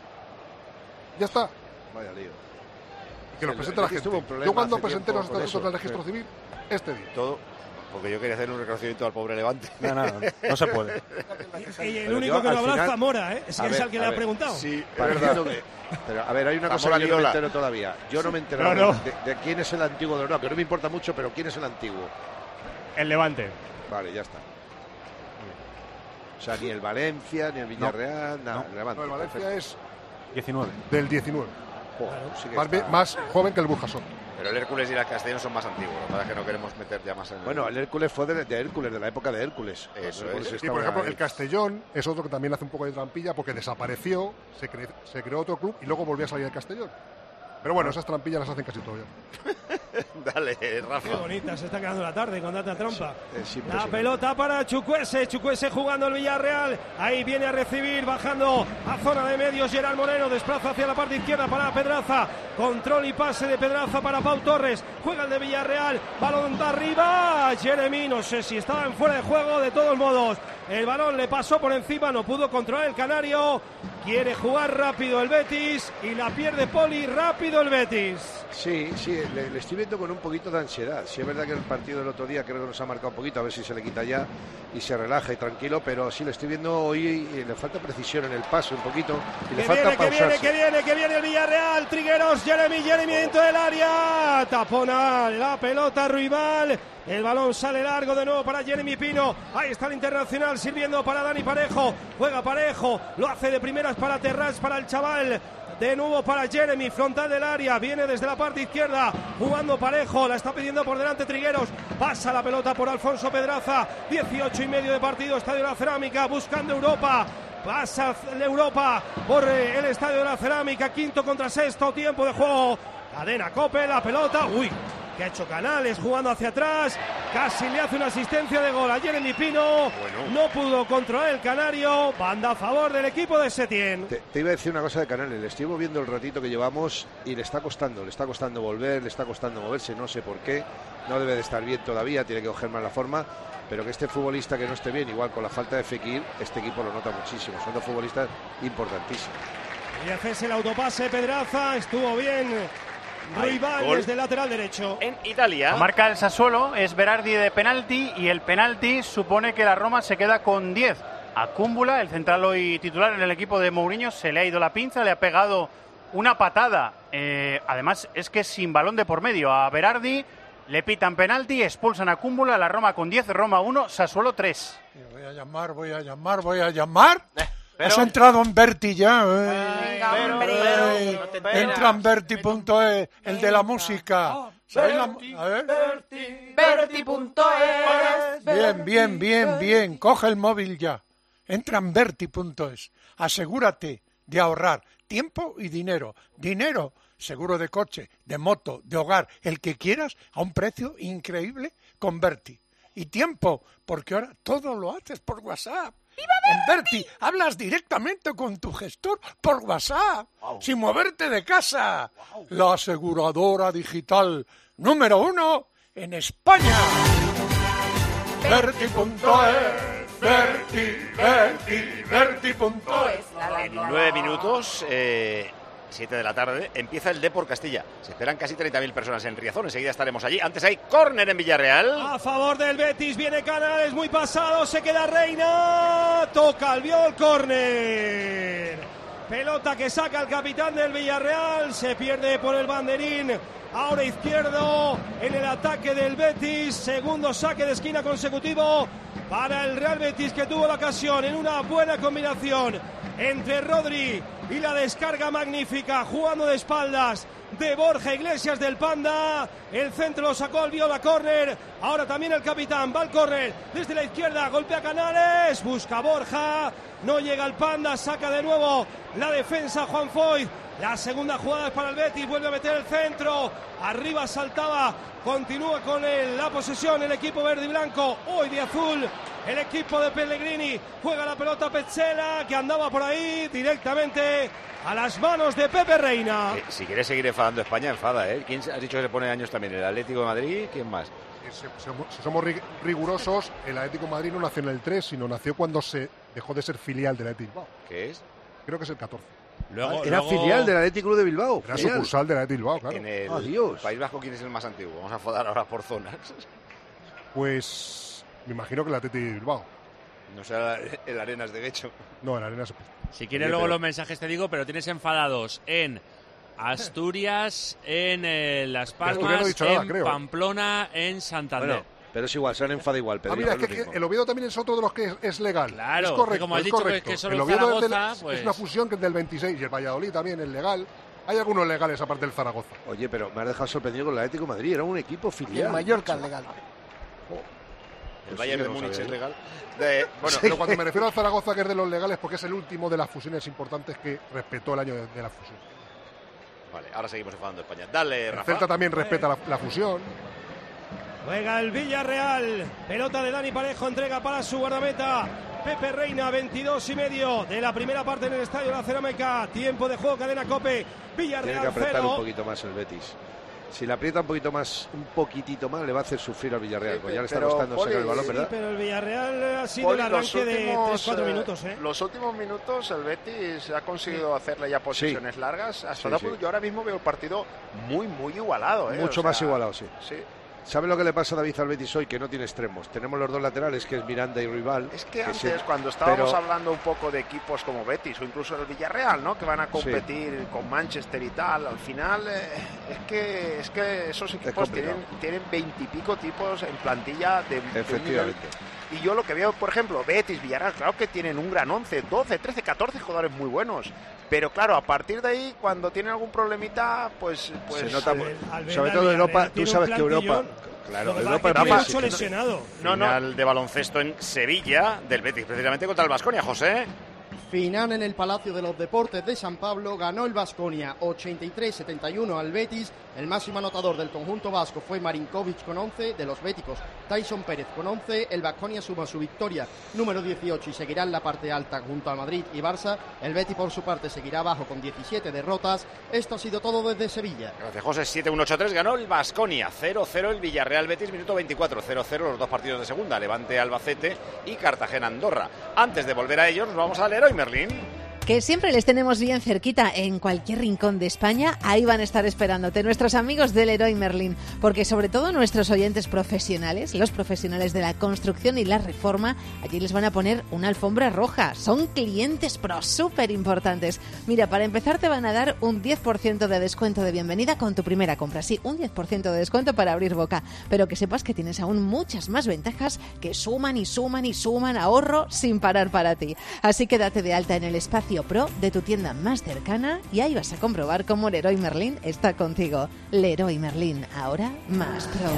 Ya está. Vaya lío. Que los El presente la gente. Yo cuando presenté los estatutos eso, del registro sí. civil, este día. Todo. Porque yo quería hacer un reconocimiento al pobre Levante. No, no, no se puede. Y el único yo, que habrá es final- Zamora, ¿eh? Es A que es ver, al que le ha preguntado. Sí, es verdad. Pero, a ver, hay una cosa Zamora que yo no me entero todavía. Yo no me he enterado No, no. De, de quién es el antiguo de no, que no me importa mucho, pero quién es el antiguo. El Levante. Vale, ya está. O sea, ni el Valencia, ni el Villarreal, nada. Levante. No, el Valencia perfecto. es 19. del 19. Joder, sí que Más, está- bien- más joven que el Burjasot. Pero el Hércules y el Castellón son más antiguos. Lo que pasa es que no queremos meter ya más en el... Bueno, el Hércules fue de, de Hércules, de la época de Hércules. Eso Hércules es. Y por ejemplo, ahí. el Castellón es otro que también hace un poco de trampilla porque desapareció, se, cre- se creó otro club y luego volvió a salir el Castellón. Pero bueno, esas trampillas las hacen casi todo ya. Dale, Qué Rafa. bonita se está quedando la tarde con tanta trampa. Es La impresionante. pelota para Chucuese, Chucuese jugando el Villarreal. Ahí viene a recibir, bajando a zona de medios. Gerard Moreno desplaza hacia la parte izquierda para Pedraza. Control y pase de Pedraza para Pau Torres. Juega el de Villarreal. Balón de arriba. Jeremy, no sé si estaba en fuera de juego. De todos modos, el balón le pasó por encima. No pudo controlar el Canario. Quiere jugar rápido el Betis y la pierde Poli. Rápido el Betis. Sí, sí, le, le estoy viendo con un poquito de ansiedad. Sí, es verdad que el partido del otro día creo que nos ha marcado un poquito, a ver si se le quita ya y se relaja y tranquilo, pero sí le estoy viendo hoy y le falta precisión en el paso un poquito y le Que falta viene, que viene, que viene, que viene el Villarreal. Trigueros, Jeremy, Jeremy dentro del área. Tapona la pelota rival. El balón sale largo de nuevo para Jeremy Pino. Ahí está el internacional sirviendo para Dani Parejo. Juega Parejo. Lo hace de primeras para Terras, para el chaval. De nuevo para Jeremy, frontal del área. Viene desde la parte izquierda. Jugando parejo. La está pidiendo por delante Trigueros. Pasa la pelota por Alfonso Pedraza. 18 y medio de partido. Estadio La Cerámica. Buscando Europa. pasa Europa por el Estadio de la Cerámica, quinto contra sexto, tiempo de juego. Cadena Cope, la pelota, uy, que ha hecho Canales jugando hacia atrás, casi le hace una asistencia de gol a Jeremy Pino, no pudo controlar el Canario, banda a favor del equipo de Setién. Te, te iba a decir una cosa de Canales, le estoy viendo el ratito que llevamos y le está costando, le está costando volver, le está costando moverse, no sé por qué, no debe de estar bien todavía, tiene que coger más la forma, pero que este futbolista que no esté bien, igual con la falta de Fekir, este equipo lo nota muchísimo, son dos futbolistas importantísimos. Y haces el autopase, Pedraza, estuvo bien. Rival gol. desde el lateral derecho. En Italia. Marca el Sassuolo, es Berardi de penalti y el penalti supone que la Roma se queda con 10. A Cúmbula, el central hoy titular en el equipo de Mourinho, se le ha ido la pinza, le ha pegado una patada. Eh, además, es que sin balón de por medio. A Berardi le pitan penalti, expulsan a Cúmbula, la Roma con 10, Roma 1, Sassuolo 3. Voy a llamar, voy a llamar, voy a llamar. pero- Has entrado en Berti ya. eh. Venga, Eh, te enteras. entra en Berti.es, el de la música. ¿Sabéis la mu- a ver? Berti.es. Bien, bien, bien, bien. Coge el móvil ya. Entra en Berti.es. Asegúrate de ahorrar tiempo y dinero. Dinero, seguro de coche, de moto, de hogar, el que quieras, a un precio increíble con Berti. Y tiempo, porque ahora todo lo haces por WhatsApp. En Berti hablas directamente con tu gestor por WhatsApp, sin moverte de casa. La aseguradora digital número uno en España. Berti.es, Berti, Berti, Berti.es. En nueve minutos, eh, siete de la tarde, empieza el Depor Castilla. Se esperan casi 30.000 personas en Riazón. Enseguida estaremos allí. Antes hay córner en Villarreal. A favor del Betis, viene Canales, muy pasado, se queda Reina, toca el viol, córner. Pelota que saca el capitán del Villarreal, se pierde por el banderín. Ahora izquierdo en el ataque del Betis, segundo saque de esquina consecutivo para el Real Betis que tuvo la ocasión en una buena combinación entre Rodri y la descarga magnífica jugando de espaldas de Borja Iglesias del Panda. El centro lo sacó el Viola Corner. Ahora también el capitán va al córner desde la izquierda. Golpea Canales. Busca Borja. No llega el Panda. Saca de nuevo la defensa Juan Foy. La segunda jugada es para el Betis. Vuelve a meter el centro. Arriba saltaba. Continúa con la posesión el equipo verde y blanco. Hoy de azul. El equipo de Pellegrini juega la pelota Petzela que andaba por ahí directamente a las manos de Pepe Reina. Eh, si quieres seguir enfadando a España, enfada, ¿eh? ¿Quién has dicho que se pone años también? ¿El Atlético de Madrid? ¿Quién más? Si, si- si somos ri- rigurosos, el Atlético de Madrid no nació en el 3, sino nació cuando se dejó de ser filial del Atlético. Bilbao. ¿Qué es? Creo que es el 14. Luego- Era filial del Atlético Club de Bilbao. Era Genial. sucursal del Atlético Bilbao, claro. En el Adiós. País Vasco, ¿quién es el más antiguo? Vamos a fodar ahora por zonas. Pues me imagino que el Atlético de Bilbao. No sea el Arenas de Guecho. No, el Arenas. Si quieres luego pero- los mensajes te digo, pero tienes enfadados en Asturias, en eh, Las no Palmas, nada, en creo. Pamplona, en Santander. Bueno, pero es igual, se han enfadado igual. Ah, Pedrito, mira, es es que, que el Oviedo también es otro de los que es, es legal. Claro, es correcto. como has es dicho que- correcto. que solo el Oviedo es, del- Zaragoza, es pues- una fusión que es del 26 y el Valladolid también es legal. Hay algunos legales aparte del Zaragoza. Oye, pero me has dejado sorprendido con el Atlético de Madrid. Era un equipo Y filial. el Mallorca es legal. El Pues Bayern sí, de Múnich es legal. De- Bueno, pero cuando me refiero al Zaragoza, que es de los legales, porque es el último de las fusiones importantes que respetó el año de, de la fusión. Vale, ahora seguimos enfadando España. Dale, El Rafa. Celta también respeta la, la fusión. Juega el Villarreal. Pelota de Dani Parejo. Entrega para su guardameta. Pepe Reina, 22 y medio de la primera parte en el Estadio de la Cerámica. Tiempo de juego, cadena Cope. Tiene que Villarreal apretar 0. un poquito más el Betis. Si le aprieta un poquito más, un poquitito más, le va a hacer sufrir al Villarreal. Sí, pues ya le está pero, costando sacar el balón, sí, ¿verdad? Pero el Villarreal ha sido Poli, el los arranque de últimos, 3-4 eh, minutos. ¿eh? Los últimos minutos el Betis ha conseguido hacerle ya posiciones largas. Hasta Sí, sí. Yo ahora mismo veo el partido muy, muy igualado. ¿eh? Mucho O sea, más igualado, sí. Sí. ¿Sabe lo que le pasa a David al Betis hoy? Que no tiene extremos. Tenemos los dos laterales, que es Miranda y Rival. Es que antes, cuando estábamos pero- hablando un poco de equipos como Betis o incluso el Villarreal, ¿no? Que van a competir con Manchester y tal, al final eh, es que es que esos equipos complicado. tienen tienen veintipico tipos en plantilla de, de. Efectivamente. Y yo lo que veo, por ejemplo, Betis, Villarreal, claro que tienen un gran 11, 12, 13, 14 jugadores muy buenos. Pero claro, a partir de ahí, cuando tienen algún problemita, pues... pues Se nota, eh, sobre todo Europa, tú sabes que Europa, claro, Europa es muy mucho lesionado. No, Final de baloncesto en Sevilla del Betis, precisamente contra el Vasconia, José. Final en el Palacio de los Deportes de San Pablo, ganó el Vasconia 83-71 al Betis. El máximo anotador del conjunto vasco fue Marinkovic con 11, de los béticos Tyson Pérez con 11. El Vasconia suma su victoria número 18 y seguirá en la parte alta junto al Madrid y Barça. El Betis por su parte seguirá abajo con 17 derrotas. Esto ha sido todo desde Sevilla. Gracias, José. 7-1-8-3 ganó el Vasconia. 0-0 el Villarreal Betis, minuto 24. 0-0 los dos partidos de segunda, Levante Albacete y Cartagena Andorra. Antes de volver a ellos, nos vamos al Leroy Merlín. Que siempre les tenemos bien cerquita en cualquier rincón de España, ahí van a estar esperándote nuestros amigos del Leroy Merlin, porque sobre todo nuestros oyentes profesionales, los profesionales de la construcción y la reforma, allí les van a poner una alfombra roja. Son clientes pro súper importantes. Mira, para empezar te van a dar un 10% de descuento de bienvenida con tu primera compra. Sí, un 10% de descuento para abrir boca, pero que sepas que tienes aún muchas más ventajas que suman y suman y suman ahorro sin parar para ti. Así que date de alta en el espacio Pro de tu tienda más cercana y ahí vas a comprobar cómo Leroy Merlin está contigo. Leroy Merlin, ahora más pro.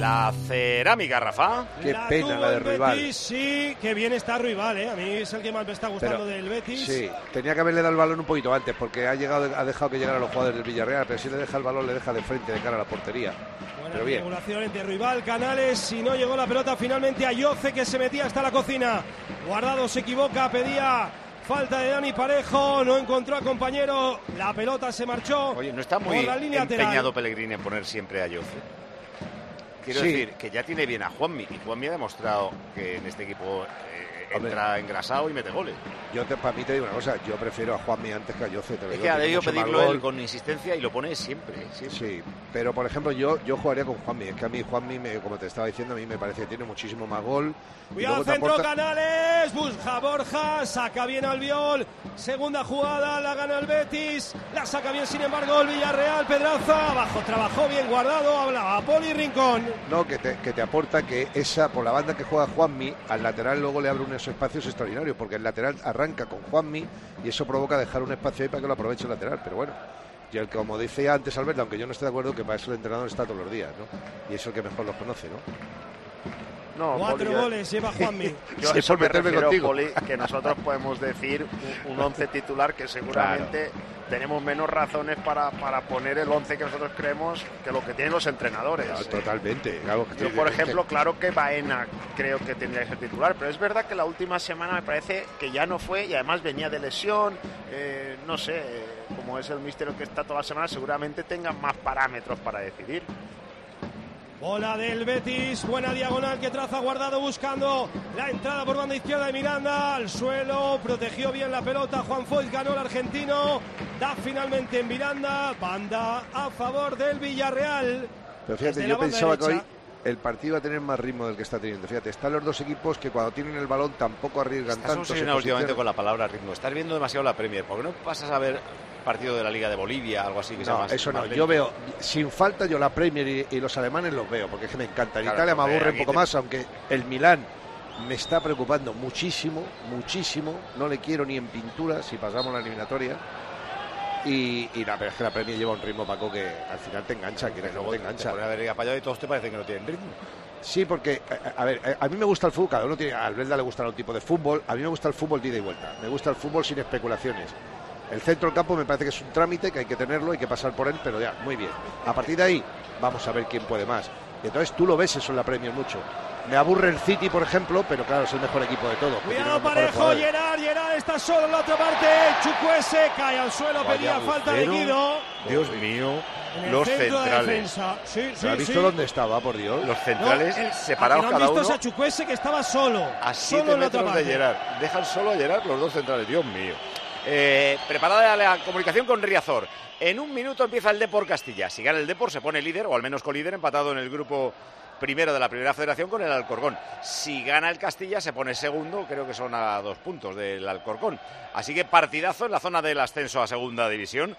La cerámica, Rafa. Qué pena la de rival. Betis, sí, que bien está rival, ¿eh? A mí es el que más me está gustando Pero, del Betis. Sí, tenía que haberle dado el balón un poquito antes porque ha llegado, ha dejado que llegara a los jugadores del Villarreal, pero si le deja el balón le deja de frente de cara a la portería. Buena Pero bien. entre rival, Canales, y no llegó la pelota finalmente a Yoce que se metía hasta la cocina. Guardado se equivoca, pedía falta de Dani Parejo, no encontró a compañero, la pelota se marchó. Oye, no está muy por la línea empeñado lateral. Pellegrini en poner siempre a Yoce. Quiero Sí. decir que ya tiene bien a Juanmi y Juanmi ha demostrado que en este equipo eh, entra engrasado y mete goles. Yo te, para mí te digo una cosa, yo prefiero a Juanmi antes que a Yoce. te lo Es digo, que ha debido pedirlo él con insistencia y lo pone siempre. siempre. Sí, pero por ejemplo yo, yo jugaría con Juanmi. Es que a mí Juanmi, me, como te estaba diciendo, a mí me parece que tiene muchísimo más gol. Cuidado, centro aporta- Canales, busca Borja, saca bien al viol, segunda jugada, la gana el Betis, la saca bien sin embargo el Villarreal, Pedraza, abajo, trabajó bien guardado, hablaba Poli Rincón. No, que te, que te aporta que esa, por la banda que juega Juanmi, al lateral luego le abre unos espacios extraordinarios, porque el lateral arranca con Juanmi y eso provoca dejar un espacio ahí para que lo aproveche el lateral. Pero bueno, y el como decía antes Alberto, aunque yo no esté de acuerdo, que para eso el entrenador está todos los días, ¿no? Y es el que mejor los conoce, ¿no? No, Cuatro Poli, yo- goles lleva Juanmi. Yo Sí, eso por me refiero, contigo. Poli, que nosotros podemos decir un, un once titular que seguramente tenemos menos razones para, para poner el once que nosotros creemos que lo que tienen los entrenadores. Claro, totalmente. claro, que Yo, por ejemplo, claro que Baena creo que tendría que ser titular, pero es verdad que la última semana me parece que ya no fue y además venía de lesión. eh, no sé, eh, como es el misterio que está toda la semana, seguramente tengan más parámetros para decidir. Bola del Betis, buena diagonal que traza guardado buscando la entrada por banda izquierda de Miranda al suelo, protegió bien la pelota, Juan Foyt ganó el argentino, da finalmente en Miranda, banda a favor del Villarreal. Pero fíjate, yo pensaba que hoy el partido va a tener más ritmo del que está teniendo. Fíjate, están los dos equipos que cuando tienen el balón tampoco arriesgan Estás tanto. se obsesionado últimamente posicionan- con la palabra ritmo. Estás viendo demasiado la Premier. ¿Por qué no pasas a ver partido de la Liga de Bolivia, algo así que sea No, más eso no. más Yo veo, sin falta, yo la Premier y, y los alemanes los veo, porque es que me encantan. Claro, Italia me aburre un poco te- más, aunque el Milán me está preocupando muchísimo, muchísimo. No le quiero ni en pintura si pasamos la eliminatoria. Y, y la, pero es que la Premier lleva un ritmo, Paco, que al final te engancha, que luego te engancha. Te a ver Payado y todos te parecen que no tienen ritmo. Sí, porque, a, a ver, eh, a mí me gusta el fútbol, cada uno tiene, a Alberta le gusta un tipo de fútbol, a mí me gusta el fútbol de ida y vuelta, me gusta el fútbol sin especulaciones. El centro del campo me parece que es un trámite, que hay que tenerlo, hay que pasar por él, pero ya, muy bien. A partir de ahí, vamos a ver quién puede más. Y entonces tú lo ves eso en la Premier mucho. Me aburre el City, por ejemplo, pero claro, es el mejor equipo de todos. Cuidado Parejo. Gerard, Gerard está solo en la otra parte, Chucuese cae al suelo, Vaya pedía falta de. Guido. Dios mío, los de centrales. defensa. Sí, sí, ¿Pero ¿Has visto sí. dónde estaba, por Dios? Los centrales No, el- separados no cada han visto uno a Chukwueze que estaba solo. a solo 7 en la otra metros de. Gerard. Dejan solo a Gerard los dos centrales. Dios mío. Eh, preparada la comunicación con Riazor. En un minuto empieza el Depor Castilla. Si gana el Depor se pone líder, o al menos colíder, empatado en el grupo primero de la primera federación con el Alcorcón. Si gana el Castilla se pone segundo, creo que son a dos puntos del Alcorcón. Así que partidazo en la zona del ascenso a segunda división.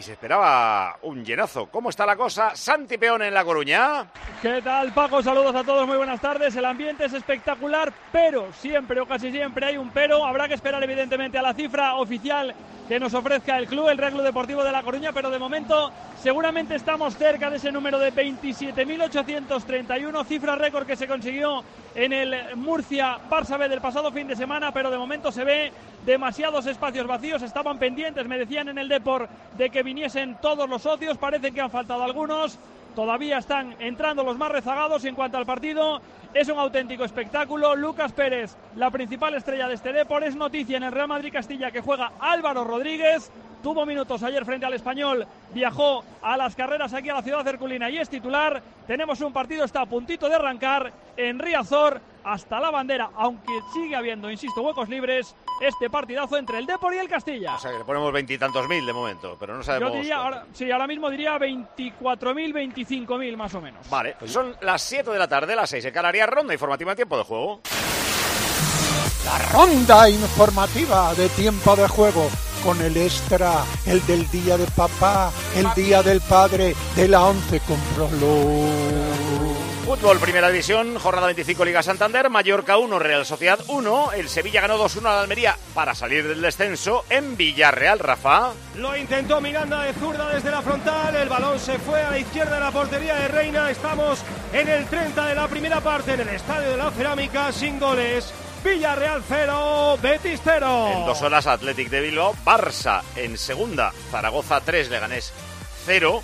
Y se esperaba un llenazo. ¿Cómo está la cosa? Santi Peón en La Coruña. ¿Qué tal, Paco? Saludos a todos, muy buenas tardes. El ambiente es espectacular, pero siempre o casi siempre hay un pero. Habrá que esperar, evidentemente, a la cifra oficial que nos ofrezca el club, el Club Deportivo de La Coruña, pero de momento seguramente estamos cerca de ese número de 27.831, cifra récord que se consiguió en el Murcia Barça B del pasado fin de semana, pero de momento se ve demasiados espacios vacíos, estaban pendientes, me decían en el Deport, de que viniesen todos los socios, parece que han faltado algunos. Todavía están entrando los más rezagados en cuanto al partido. Es un auténtico espectáculo. Lucas Pérez, la principal estrella de este deporte, es noticia en el Real Madrid Castilla que juega Álvaro Rodríguez. Tuvo minutos ayer frente al español, viajó a las carreras aquí a la ciudad cerculina y es titular. Tenemos un partido, está a puntito de arrancar en Riazor hasta la bandera, aunque sigue habiendo, insisto, huecos libres. Este partidazo entre el Depor y el Castilla. O sea, que le ponemos veintitantos mil de momento, pero no sabemos. Yo diría, ahora, sí, ahora mismo diría 24.000, 25.000 más o menos. Vale, son las 7 de la tarde, las 6 en Canarias, ronda informativa en tiempo de juego. La ronda informativa de tiempo de juego con el extra, el del día de papá, el día del padre, de la once, cómpralo. Fútbol, primera división, jornada 25 Liga Santander, Mallorca 1, Real Sociedad 1, el Sevilla ganó 2-1 a la Almería para salir del descenso en Villarreal, Rafa. Lo intentó Miranda de zurda desde la frontal, el balón se fue a la izquierda de la portería de Reina, estamos en el 30 de la primera parte en el Estadio de la Cerámica, sin goles. Villarreal 0, Betis 0. En dos horas Athletic de Bilbao, Barça en segunda, Zaragoza 3, Leganés 0,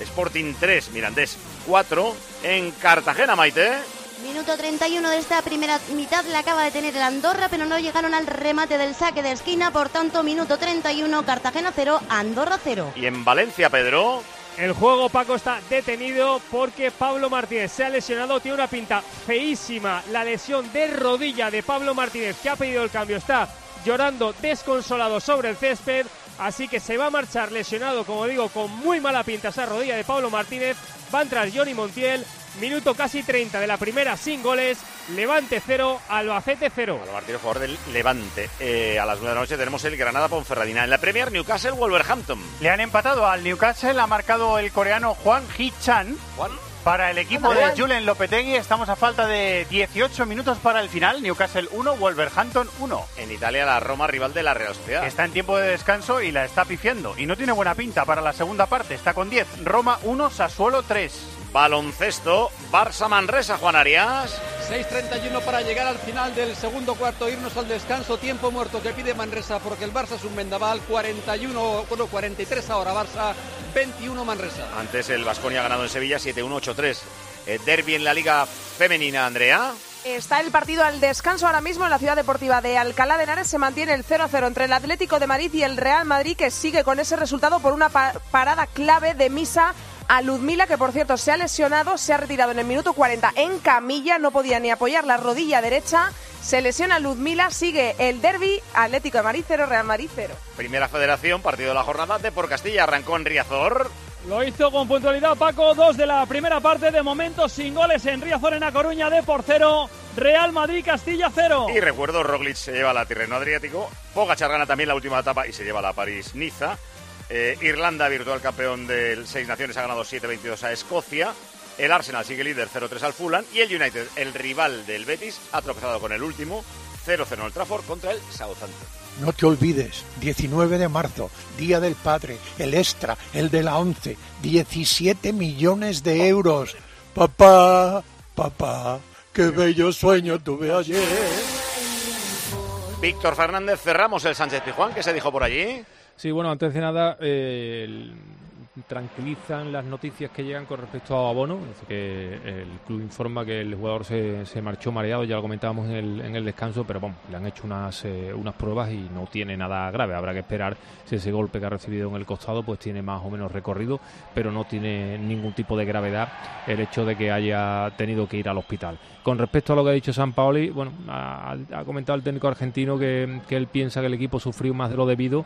Sporting 3, Mirandés 4, en Cartagena, Maite. Minuto 31 de esta primera mitad la acaba de tener el Andorra, pero no llegaron al remate del saque de esquina, por tanto, minuto 31, Cartagena 0, Andorra 0. Y en Valencia, Pedro. El juego, Paco, está detenido porque Pablo Martínez se ha lesionado. Tiene una pinta feísima. La lesión de rodilla de Pablo Martínez, que ha pedido el cambio, está llorando desconsolado sobre el césped. Así que se va a marchar lesionado, como digo, con muy mala pinta esa rodilla de Pablo Martínez. Va a entrar Johnny Montiel. Minuto casi 30 de la primera sin goles. Levante 0, Albacete 0. Al partido jugador del Levante. Eh, a las 9 de la noche tenemos el Granada Ponferradina. En la Premier, Newcastle Wolverhampton. Le han empatado al Newcastle, ha marcado el coreano Juan Hee-chan. Para el equipo de Julen Lopetegui estamos a falta de 18 minutos para el final. Newcastle 1, Wolverhampton 1. En Italia, la Roma, rival de la Real Sociedad. Está en tiempo de descanso y la está pifiando. Y no tiene buena pinta para la segunda parte. Está con 10. Roma 1, Sassuolo 3. Baloncesto, Barça Manresa, Juan Arias. 6.31 para llegar al final del segundo cuarto, irnos al descanso, tiempo muerto que pide Manresa porque el Barça es un vendaval, 41, bueno, 43 ahora Barça, 21 Manresa. Antes el Vasconia ha ganado en Sevilla 7-1, 8-3. Eh, derby en la Liga Femenina, Andrea. Está el partido al descanso ahora mismo en la ciudad deportiva de Alcalá de Henares. Se mantiene el 0-0 entre el Atlético de Madrid y el Real Madrid, que sigue con ese resultado por una pa- parada clave de misa a Ludmila, que por cierto se ha lesionado, se ha retirado en el minuto 40 en camilla, no podía ni apoyar la rodilla derecha. Se lesiona Ludmila, sigue el derby, Atlético de Madrid 0, Real Madrid 0. Primera Federación, partido de la jornada de por Castilla. Arrancó en Riazor. Lo hizo con puntualidad Paco, dos de la primera parte, de momento sin goles en Riazor, en A Coruña, de por cero. Real Madrid, Castilla 0. Y recuerdo, Roglic se lleva la Tirreno Adriático. Pogacar gana también la última etapa y se lleva la París-Niza. Eh, Irlanda, virtual campeón del Seis Naciones, ha ganado 7-22 a Escocia. El Arsenal sigue líder 0-3 al Fulham. Y el United, el rival del Betis, ha tropezado con el último 0-0 en el Trafford contra el Southampton. No te olvides, 19 de marzo, Día del Padre, el extra, el de la 11, 17 millones de euros. Papá, papá, qué bello sueño tuve ayer. Víctor Fernández, cerramos el Sánchez Pijuán, que se dijo por allí. Sí, bueno, antes de nada, eh, tranquilizan las noticias que llegan con respecto a Abono. Que el club informa que el jugador se, se marchó mareado, ya lo comentábamos en el, en el descanso, pero bueno, le han hecho unas, eh, unas pruebas y no tiene nada grave. Habrá que esperar si ese golpe que ha recibido en el costado pues tiene más o menos recorrido, pero no tiene ningún tipo de gravedad el hecho de que haya tenido que ir al hospital. Con respecto a lo que ha dicho San Paoli, bueno, ha, comentado el técnico argentino que, que él piensa que el equipo sufrió más de lo debido,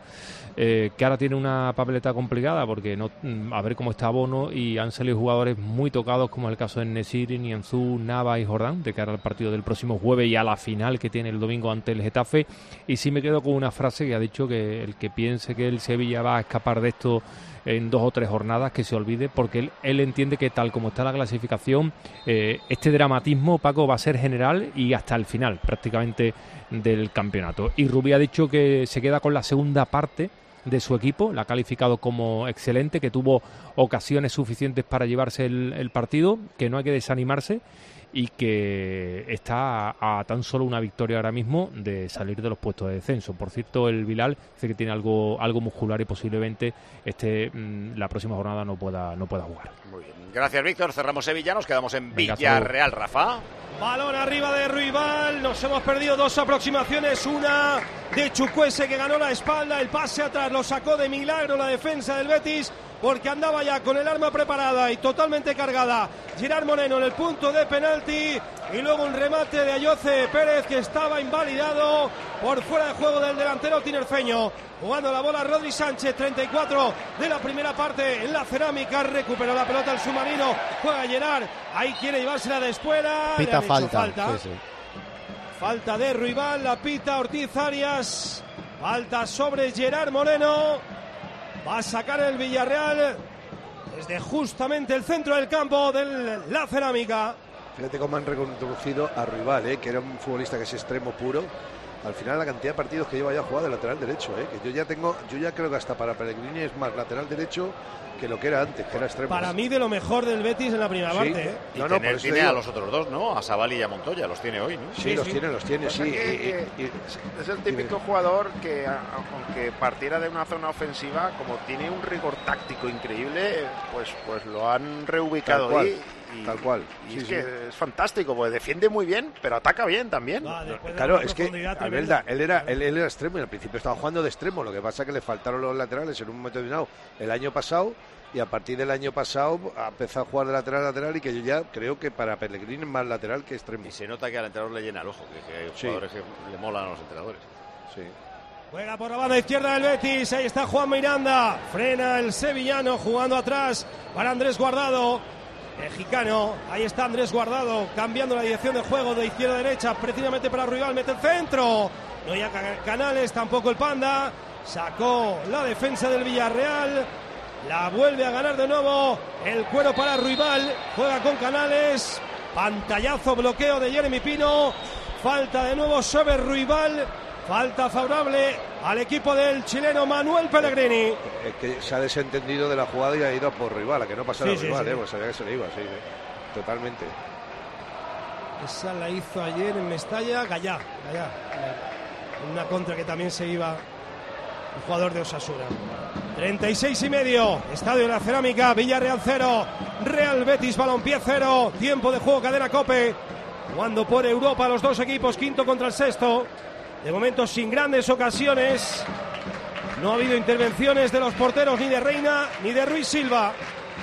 eh, que ahora tiene una papeleta complicada porque no a ver cómo está Bono y han salido jugadores muy tocados como es el caso de Nesiri, Nianzú, Nava y Jordán de cara al partido del próximo jueves y a la final que tiene el domingo ante el Getafe. Y sí me quedo con una frase que ha dicho que el que piense que el Sevilla va a escapar de esto en dos o tres jornadas que se olvide porque él, él entiende que tal como está la clasificación eh, este dramatismo Paco va a ser general y hasta el final prácticamente del campeonato. Y Rubí ha dicho que se queda con la segunda parte de su equipo, la ha calificado como excelente, que tuvo ocasiones suficientes para llevarse el, el partido, que no hay que desanimarse y que está a, a, tan solo una victoria ahora mismo de salir de los puestos de descenso. Por cierto, el Vilal dice que tiene algo, algo muscular y posiblemente este, mm, la próxima jornada no pueda, no pueda jugar. Muy bien. Gracias, Víctor. Cerramos Sevilla, nos quedamos en Venga. Villarreal, Rafa. Balón arriba de Ruibal. Nos hemos perdido dos aproximaciones. Una de Chucuese que ganó la espalda. El pase atrás lo sacó de milagro la defensa del Betis porque andaba ya con el arma preparada y totalmente cargada. Gerard Moreno en el punto de penalti y luego un remate de Ayoce Pérez que estaba invalidado por fuera de juego del delantero tinerfeño. Jugando la bola Rodri Sánchez, 34 de la primera parte en la cerámica. Recuperó la pelota el submarino. Juega Gerard. Ahí quiere llevársela de espuela. Le Pita hecho falta. falta. sí, sí. Falta de Ruibal, la pita Ortiz Arias. Falta sobre Gerard Moreno. Va a sacar el Villarreal desde justamente el centro del campo de la cerámica. Fíjate cómo han reconducido a Rival, ¿eh? que era un futbolista que es extremo puro. Al final la cantidad de partidos que lleva ya jugado de lateral derecho, ¿eh? que yo ya tengo, yo ya creo que hasta para Pellegrini es más lateral derecho que lo que era antes, que era extremo. Para mí de lo mejor del Betis en la primera Sí. parte. ¿eh? Y No, no, tener- tiene digo- a los otros dos, ¿no? A Sabal y a Montoya, los tiene hoy, ¿no? Sí, los tiene, los tiene, sí. que, y- y- y- es el típico jugador que, aunque partiera de una zona ofensiva, como tiene un rigor táctico increíble, pues, pues lo han reubicado ahí. Y, tal cual, y sí, es sí. que es fantástico, porque defiende muy bien, pero ataca bien también. Claro, es que Albelda, él era, él, él era extremo y al principio estaba jugando de extremo. Lo que pasa es que le faltaron los laterales en un momento determinado el año pasado y a partir del año pasado ha empezado a jugar de lateral a lateral y que yo ya creo que para Pellegrini es más lateral que extremo. Y se nota que al entrenador le llena el ojo, que, que hay Sí. jugadores que le molan a los entrenadores. Sí. Juega por la banda izquierda del Betis. Ahí está Juan Miranda. Frena el sevillano jugando atrás para Andrés Guardado. Mexicano. Ahí está Andrés Guardado cambiando la dirección de juego de izquierda a derecha. Precisamente para Rival. Mete el centro. No hay canales, tampoco el Panda. Sacó la defensa del Villarreal. La vuelve a ganar de nuevo. El cuero para Ruibal. Juega con Canales. Pantallazo, bloqueo de Jeremy Pino. Falta de nuevo sobre Ruibal. Falta favorable al equipo del chileno Manuel Pellegrini. Es que se ha desentendido de la jugada y ha ido por rival, a que no pasara Sí, sí, rival, sí. ¿eh? pues sabía que se le iba, sí, sí. totalmente. Esa la hizo ayer en Mestalla, Gallá. Gallá. Una contra que también se iba el jugador de Osasuna. 36 y medio. Estadio de la Cerámica, Villarreal 0. Real Betis, Balompié 0. Tiempo de juego, cadena Cope. Jugando por Europa los dos equipos, quinto contra el sexto. De momento sin grandes ocasiones. No ha habido intervenciones de los porteros ni de Reina ni de Ruiz Silva.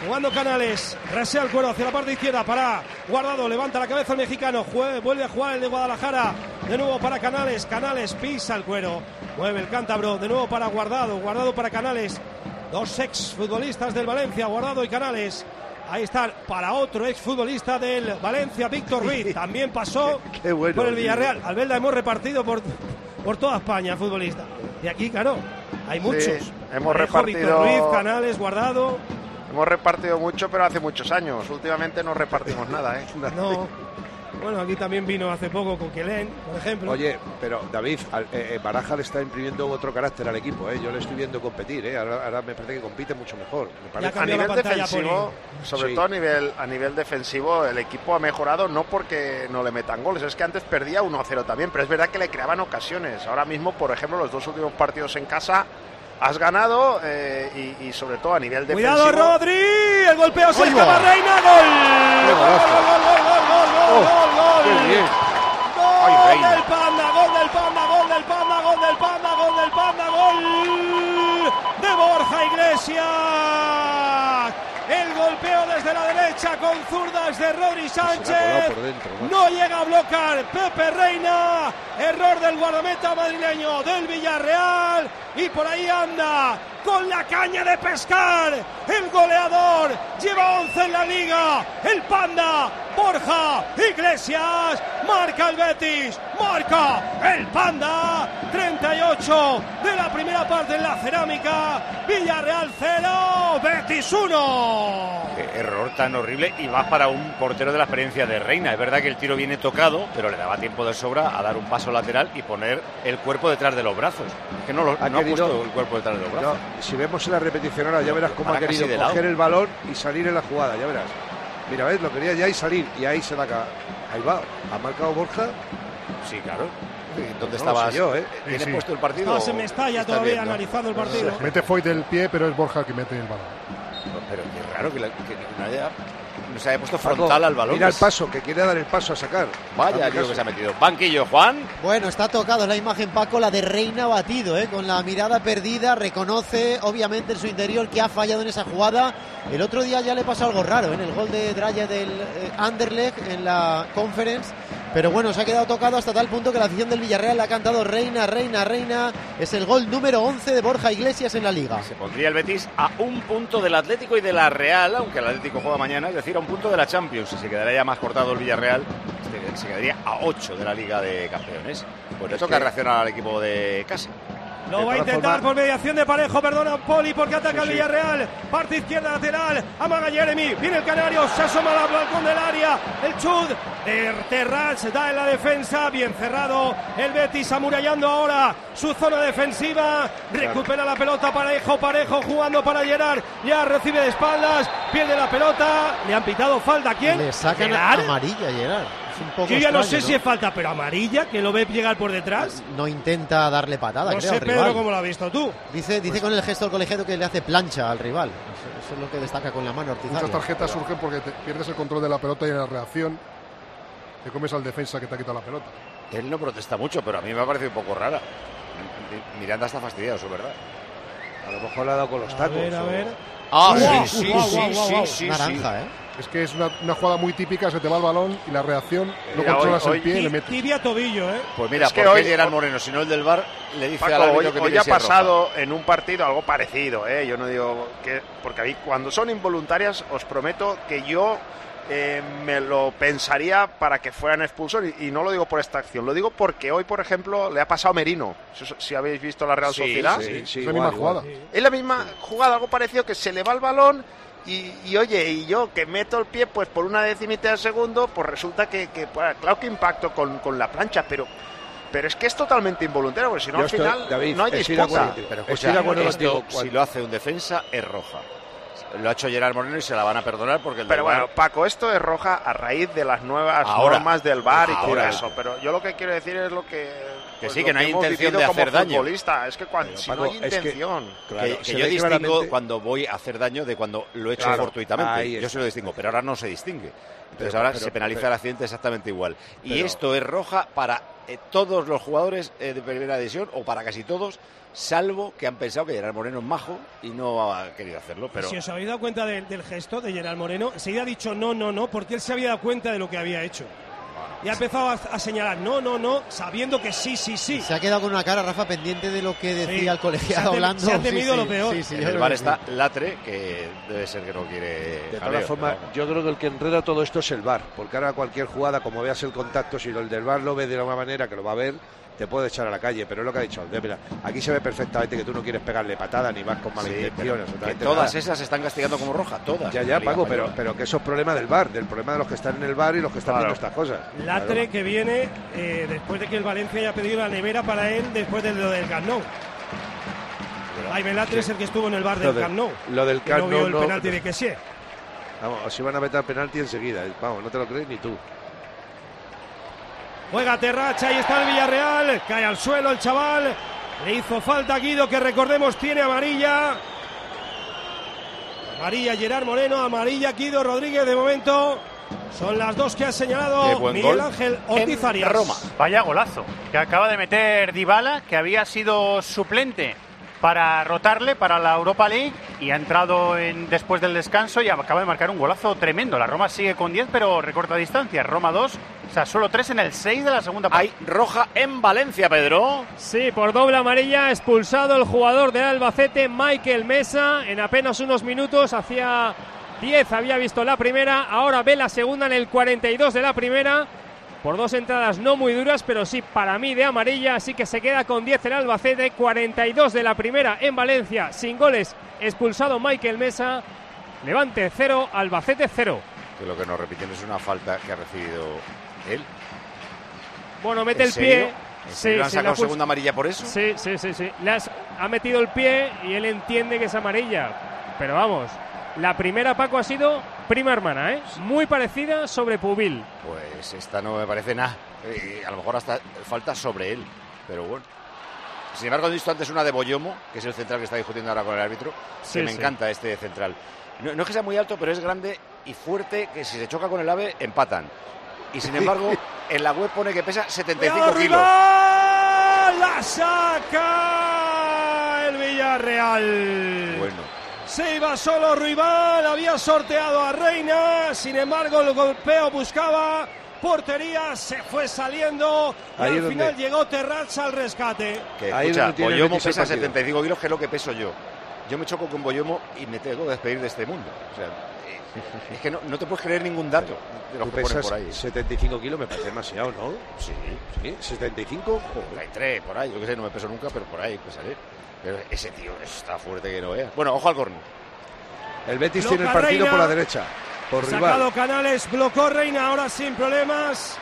Jugando Canales, rasea el cuero hacia la parte izquierda para Guardado, levanta la cabeza el mexicano, vuelve a jugar el de Guadalajara, de nuevo para Canales, Canales pisa el cuero, mueve el cántabro, de nuevo para Guardado, Guardado para Canales, dos ex futbolistas del Valencia, Guardado y Canales. Ahí están para otro ex futbolista del Valencia, Víctor Ruiz, también pasó Qué bueno, por el. Villarreal. Albelda hemos repartido por, por toda España futbolista. Y aquí, claro, hay muchos. hemos Parejo, Víctor repartido- Ruiz, Canales, Guardado. Hemos repartido mucho, pero hace muchos años. Últimamente no repartimos nada, ¿eh? No. Bueno, aquí también vino hace poco con Quelén, por ejemplo. Oye, pero David, al- eh, eh, Baraja le está imprimiendo otro carácter al equipo, ¿eh? yo le estoy viendo competir, ¿eh? ahora, ahora me parece que compite mucho mejor. Me parece. a nivel defensivo, sobre Sí. todo a nivel, a nivel defensivo, el equipo ha mejorado no porque no le metan goles, es que antes perdía 1-0 también, pero es verdad que le creaban ocasiones. Ahora mismo, por ejemplo, los dos últimos partidos en casa has ganado eh, y, y sobre todo a nivel defensivo. Cuidado, Rodri. El golpeo se escapa Reina. Gol. Gol, gol, gol, gol, gol, gol, gol, gol. qué bien. Gol Ay, del Panda, gol del Panda, gol del Panda, gol del Panda, gol del Panda, gol de Borja Iglesias. Desde la derecha con zurdas de Rodri Sánchez. dentro. No llega a bloquear Pepe Reina. Error del guardameta madrileño del Villarreal. Y por ahí anda con la caña de pescar. El goleador lleva 11 en la liga. El Panda Borja Iglesias. Marca el Betis. Marca el Panda. 38 de la primera parte en la cerámica. Villarreal 0. Betis 1. Qué error tan horrible y más para un portero de la experiencia de Reina. Es verdad que el tiro viene tocado, pero le daba tiempo de sobra a dar un paso lateral y poner el cuerpo detrás de los brazos. Es que no, lo, Ha no ha querido- puesto el cuerpo detrás de los brazos. No, si vemos en la repetición ahora, ya verás cómo ha querido lado. coger el balón y salir en la jugada, ya verás. Mira, ves, lo quería ya y salir, y ahí se la ca- Ahí va, ha marcado Borja. Sí, claro. ¿Dónde No estabas? yo, ¿eh? ¿Tienes Sí, sí. puesto el partido? Estabas en o Mestalla estás todavía viendo? analizando el partido. Mete Foy del pie, pero es Borja el que mete el balón. No, Pero qué raro que, la- que no, haya, no se haya puesto Paco, frontal al balón. Mira el Es- paso, que quiere dar el paso a sacar. Vaya lío que se ha metido. Banquillo, Juan. Bueno, está tocado la imagen, Paco, la de Reina batido, ¿eh? con la mirada perdida, reconoce obviamente en su interior que ha fallado en esa jugada. El otro día ya le pasó algo raro ¿eh? en el gol de Draya del eh, Anderlecht en la conference. Pero bueno, se ha quedado tocado hasta tal punto que la afición del Villarreal le ha cantado Reina, Reina, Reina. Es el gol número 11 de Borja Iglesias en la liga. Se pondría el Betis a un punto del Atlético y de la Real, aunque el Atlético juega mañana, es decir, a un punto de la Champions. Y se quedaría ya más cortado el Villarreal, este, se quedaría a 8 de la Liga de Campeones. Pues le toca que- reaccionar al equipo de casa. Lo va a intentar por mediación de Parejo, perdona Poli porque ataca el. Villarreal. Parte izquierda lateral, amaga Jeremy, viene el Canario, se asoma al balcón del área. El chud de Terrats da en la defensa, bien cerrado. El Betis amurallando ahora su zona defensiva. Recupera la pelota Parejo, Parejo jugando para Gerard. Ya recibe de espaldas, pierde la pelota. Le han pitado falta. ¿A ¿Quién? Le sacan amarilla, Gerard. Un poco Yo ya no sé si es falta, pero amarilla, que lo ve llegar por detrás. No intenta darle patada, No creo, sé, al Pedro, rival. cómo lo has visto tú. Dice, dice con el gesto del colegiado que le hace plancha al rival. Eso, eso es lo que destaca con la mano Ortiz Muchas tarjetas surgen porque te pierdes el control de la pelota y en la reacción te comes al defensa que te ha quitado la pelota. Él no protesta mucho, pero a mí me ha parecido un poco rara. Miranda está fastidiado, eso es verdad. A lo mejor le ha dado con los A tacos. ver, a o- ver. Ah, sí, sí, sí, sí, guau. sí, Naranja, ¿eh? Es que es una, una jugada muy típica, se te va el balón y la reacción, no Mira, controlas hoy- el pie y le metes. Tibia tobillo, ¿eh? Pues mira, Es que ¿por qué hoy- Gerard Moreno, si no el del bar, le dice Paco, al hoy, que hoy ha roja? pasado en un partido algo parecido, ¿eh? Yo no digo que. Porque a mí, cuando son involuntarias, os prometo que yo eh, me lo pensaría para que fueran expulsos y, y no lo digo por esta acción, lo digo porque hoy, por ejemplo, le ha pasado a Merino. Si, si habéis visto la Real Sí, Sociedad, sí, sí, es la igual, misma igual. jugada. es la misma jugada, algo parecido que se le va el balón. Y, y, oye, y yo que meto el pie pues por una decimita de segundo, pues resulta que, que, pues, claro que impacto con, con la plancha, pero pero es que es totalmente involuntario, porque si no al estoy- final David, no hay disputa. acuerdo. Pero escucha, esto, si lo hace un defensa, es roja. Lo ha hecho Gerard Moreno y se la van a perdonar porque el Pero bueno, Paco, esto es roja a raíz de las nuevas Ahora. normas del VAR y todo Ahora. eso. Pero yo lo que quiero decir es lo que. Pues, sí, que no hay intención de hacer daño. futbolista. Es que cuando, Pero, si Paco, no hay es que- intención. Claro, que, que se yo distingo claramente- cuando voy a hacer daño de cuando lo he hecho Claro, fortuitamente. ahí Yo se lo distingo, pero ahora no se distingue. Entonces Pero- ahora pero- se penaliza pero- el accidente exactamente igual. Y esto es roja para eh, todos los jugadores eh, de primera división, o para casi todos, salvo que han pensado que Gerard Moreno es majo y no ha querido hacerlo. Pero Si os habéis dado cuenta del, del gesto de Gerard Moreno, enseguida ha dicho no, no, no, porque él se había dado cuenta de lo que había hecho. Y ha empezado a, a señalar no, no, no, sabiendo que sí, sí, sí. Se ha quedado con una cara, Rafa, pendiente de lo que decía Sí. el colegiado hablando. se ha temido sí, lo peor. sí, sí, en yo el creo bar que está sí. Latre, que debe ser que no quiere. De todas formas, yo creo que el que enreda todo esto es el VAR, porque ahora cualquier jugada, como veas el contacto, si el del VAR lo ve de la misma manera que lo va a ver, te puede echar a la calle, pero es lo que ha dicho mira, aquí se ve perfectamente que tú no quieres pegarle patada ni vas con mala Sí, intención, todas nada. esas se están castigando como roja, todas. Ya, ya, Paco, pero, pero que eso es problema del VAR, del problema de los que están en el VAR y los que están Claro. viendo estas cosas. Latre Claro. que viene eh, después de que el Valencia haya pedido la nevera para él después de lo del Nou. Jaime Latre es el que estuvo en el bar del Nou. lo del Camp no vio el no- penalti de Kessie. Vamos, os iban a meter penalti enseguida, eh. vamos, no te lo crees ni tú. Juega Terracha, ahí está el Villarreal. Cae al suelo el chaval. Le hizo falta a Guido, que recordemos tiene amarilla. Amarilla Gerard Moreno, amarilla Guido Rodríguez de momento. Son las dos que ha señalado Miguel gol Ángel Ortiz Arias. Roma. Vaya golazo que acaba de meter Dybala, que había sido suplente para rotarle para la Europa League y ha entrado en, después del descanso y acaba de marcar un golazo tremendo. La Roma sigue con 10 pero recorta distancia. Roma 2, o sea, solo 3 en el 6 de la segunda parte. Hay roja en Valencia, Pedro. Sí, por doble amarilla expulsado el jugador del Albacete, Michael Mesa, en apenas unos minutos, hacía 10 había visto la primera, ahora ve la segunda en el 42 de la primera por dos entradas no muy duras, pero sí para mí de amarilla, así que se queda con 10 el Albacete, 42 de la primera en Valencia, sin goles, expulsado Michael Mesa, Levante 0, Albacete 0. Que lo que nos repiten es una falta que ha recibido él. Bueno, mete ¿En el serio? pie. ¿En serio le han sí, sacado segunda amarilla por eso? Sí, sí, sí, sí. Le has- ha metido el pie y él entiende que es amarilla. Pero vamos, la primera Paco ha sido prima hermana, ¿eh? Muy parecida sobre Pubil. Pues esta no me parece nada. Eh, a lo mejor hasta falta sobre él. Pero bueno. Sin embargo, he visto antes una de Boyomo, que es el central que está discutiendo ahora con el árbitro. Sí, que me sí. encanta este central. No, no es que sea muy alto, pero es grande y fuerte, que si se choca con el ave, empatan. Y sin embargo, en la web pone que pesa 75 ¡Cuidado, kilos. ¡La saca el Villarreal! Bueno. Se iba solo rival, había sorteado a Reina, sin embargo el golpeo buscaba portería, se fue saliendo y Ahí al donde- final llegó Terraz al rescate. Que Ahí es escucha, donde tiene el Boyomo pesa partido. 75 kilos, que es lo que peso yo. Yo me choco con Boyomo y me tengo que despedir de este mundo. O sea, es que no, no te puedes creer ningún dato de los Tú que ponen pesas por ahí. 75 kilos, me parece demasiado, ¿no? Sí. ¿Sí? ¿75? Joder. 33, por ahí. Yo que sé, no me peso nunca, pero por ahí puede salir. Pero ese tío está fuerte que no veas. Bueno, ojo al córner. El Betis tiene el partido Reina. por la derecha. Por Sacado rival. Canales, bloqueó Reina, ahora sin problemas.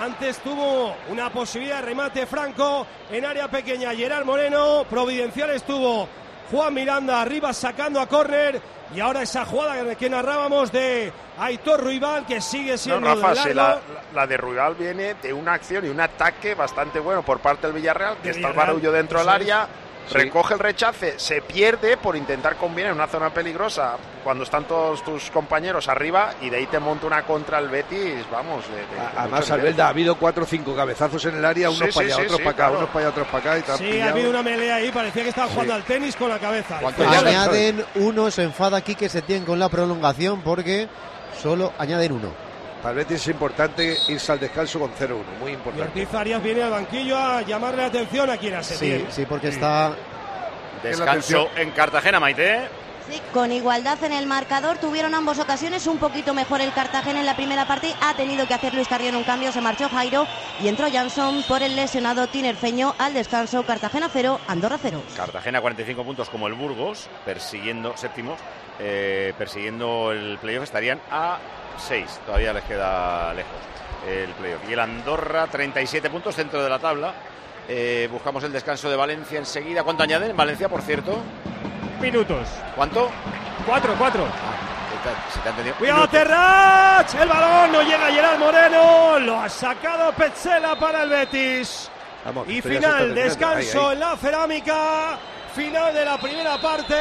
Antes tuvo una posibilidad de remate franco en área pequeña Gerard Moreno. Providencial estuvo Juan Miranda arriba sacando a córner. Y ahora esa jugada que narrábamos de Aitor Ruibal que sigue No, siendo Rafa, sí, largo. la, la de Ruibal viene de una acción y un ataque bastante bueno por parte del Villarreal, que De está el barullo dentro del área, Sí. recoge el rechace, se pierde por intentar combinar en una zona peligrosa cuando están todos tus compañeros arriba y de ahí te monta una contra el Betis, vamos. de- de- de Además. Albelda, ha habido cuatro o cinco cabezazos en el área, unos sí, para allá, sí, otros sí, para acá, claro. unos para allá, otros para acá. Y te Sí, ha habido una melea ahí, parecía que estaba jugando Sí. al tenis con la cabeza. ¿Cuánto Fuera. Añaden uno, se enfada aquí que se tiene con la prolongación porque solo añaden uno. Para Betis es importante irse al descanso con 0-1, muy Y importante. Ortiz Arias viene al banquillo a llamarle la atención a quien hace Sí, sí, porque está Descanso en Cartagena, Maite. Sí, con igualdad en el marcador tuvieron ambos ocasiones un poquito mejor el Cartagena en la primera parte ha tenido que hacer Luis Carrión un cambio se marchó Jairo y entró Jansson por el lesionado Tinerfeño al descanso Cartagena 0 Andorra 0 Cartagena 45 puntos como el Burgos, persiguiendo séptimos, eh, persiguiendo el playoff estarían a 6, todavía les queda lejos el playoff. Y el Andorra 37 puntos centro de la tabla. Eh, buscamos el descanso de Valencia enseguida. ¿Cuánto añaden en Valencia, por cierto? Minutos. ¿Cuánto? 4, 4. Si te. Cuidado. Terrach, el balón no llega Gerard Moreno, lo ha sacado Petzela para el Betis. Vamos, Y final, descanso Ahí, ahí. en la cerámica, final de la primera parte,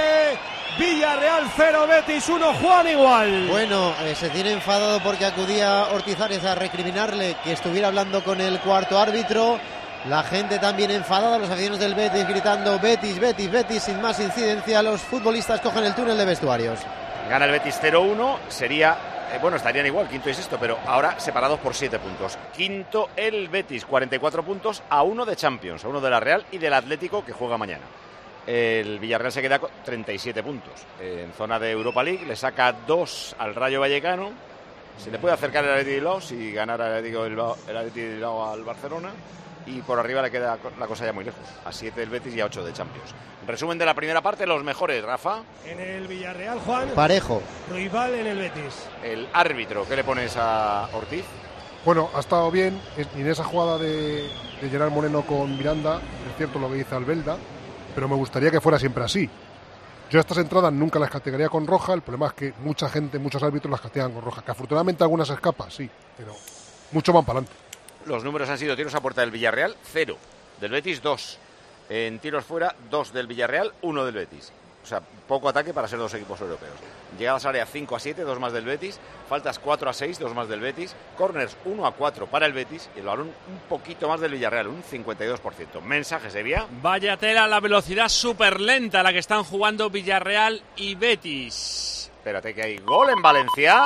Villarreal 0, Betis 1, Juan igual. Bueno, eh, se tiene enfadado porque acudía Ortizares a recriminarle que estuviera hablando con el cuarto árbitro. La gente también enfadada, los aficionados del Betis gritando Betis, Betis, Betis, sin más incidencia. Los futbolistas cogen el túnel de vestuarios. Gana el Betis 0-1, sería, eh, bueno, estarían igual, quinto y sexto, pero ahora separados por 7 puntos. Quinto el Betis, 44 puntos a uno de Champions, a uno de la Real y del Atlético que juega mañana. El Villarreal se queda con 37 puntos. En zona de Europa League le saca 2 al Rayo Vallecano. Se le puede acercar el Atlético de Bilbao si ganara el Atlético de Bilbao, el al Barcelona. Y por arriba le queda la cosa ya muy lejos. A 7 el Betis y a 8 de Champions. Resumen de la primera parte, los mejores, Rafa. En el Villarreal, Juan. Parejo. Rival en el Betis. El árbitro, ¿qué le pones a Ortiz? Bueno, ha estado bien y en esa jugada de, de Gerard Moreno con Miranda, es cierto lo que dice Albelda, pero me gustaría que fuera siempre así. Yo estas entradas nunca las castigaría con roja, el problema es que mucha gente, muchos árbitros las castigan con roja, que afortunadamente algunas escapan, sí, pero mucho van para adelante. Los números han sido tiros a puerta del Villarreal, 0. Del Betis, 2. En tiros fuera, 2 del Villarreal, 1 del Betis. O sea, poco ataque para ser dos equipos europeos. Llegadas área 5 a 7, dos más del Betis. Faltas 4 a 6, dos más del Betis. Corners 1 a 4 para el Betis. Y el balón un poquito más del Villarreal, un 52%. Mensajes de vía. Vaya tela, la velocidad súper lenta la que están jugando Villarreal y Betis. Espérate que hay gol en Valencia.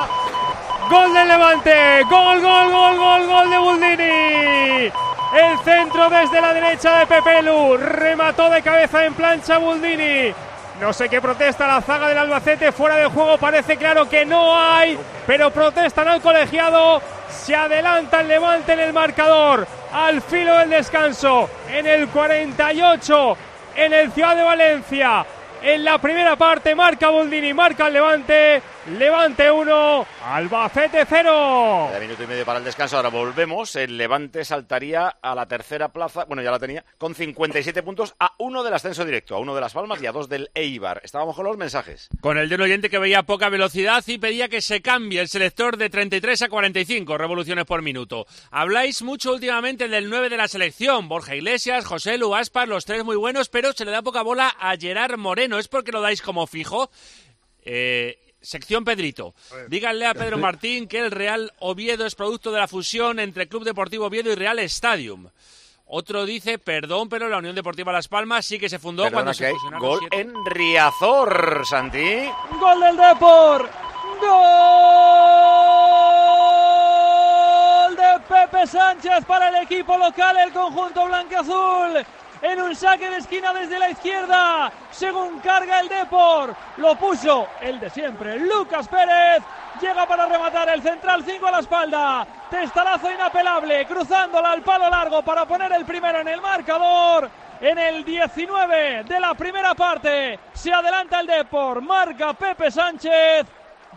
Gol del Levante. Gol, gol, gol, gol, gol de Buldini. El centro desde la derecha de Pepelu. Remató de cabeza en plancha Buldini. No sé qué protesta la zaga del Albacete. Fuera de juego parece claro que no hay. Pero protestan al colegiado. Se adelanta el Levante en el marcador. Al filo del descanso. En el 48. En el Ciudad de Valencia. En la primera parte marca Boldini, marca el Levante. Levante 1, Albacete 0. Queda minuto y medio para el descanso. Ahora volvemos. El Levante saltaría a la tercera plaza. Bueno, ya la tenía. Con 57 puntos a uno del ascenso directo. A uno de Las Palmas y a dos del Eibar. Estábamos con los mensajes. Con el de un oyente que veía poca velocidad y pedía que se cambie el selector de 33 a 45 revoluciones por minuto. Habláis mucho últimamente del 9 de la selección. Borja Iglesias, José Lu, Aspar, los tres muy buenos, pero se le da poca bola a Gerard Moreno. ¿Es porque lo dais como fijo? Eh, Sección Pedrito. Díganle a Pedro Martín que el Real Oviedo es producto de la fusión entre Club Deportivo Oviedo y Real Stadium. Otro dice, perdón, pero la Unión Deportiva Las Palmas sí que se fundó Perdona cuando que se fusionaron gol siete- en Riazor, Santi. Gol del Depor. Gol de Pepe Sánchez para el equipo local, el conjunto blanqueazul. En un saque de esquina desde la izquierda, según carga el Depor, lo puso el de siempre, Lucas Pérez. Llega para rematar el central 5 a la espalda. Testarazo inapelable, cruzándola al palo largo para poner el primero en el marcador. En el 19 de la primera parte se adelanta el Depor, marca Pepe Sánchez.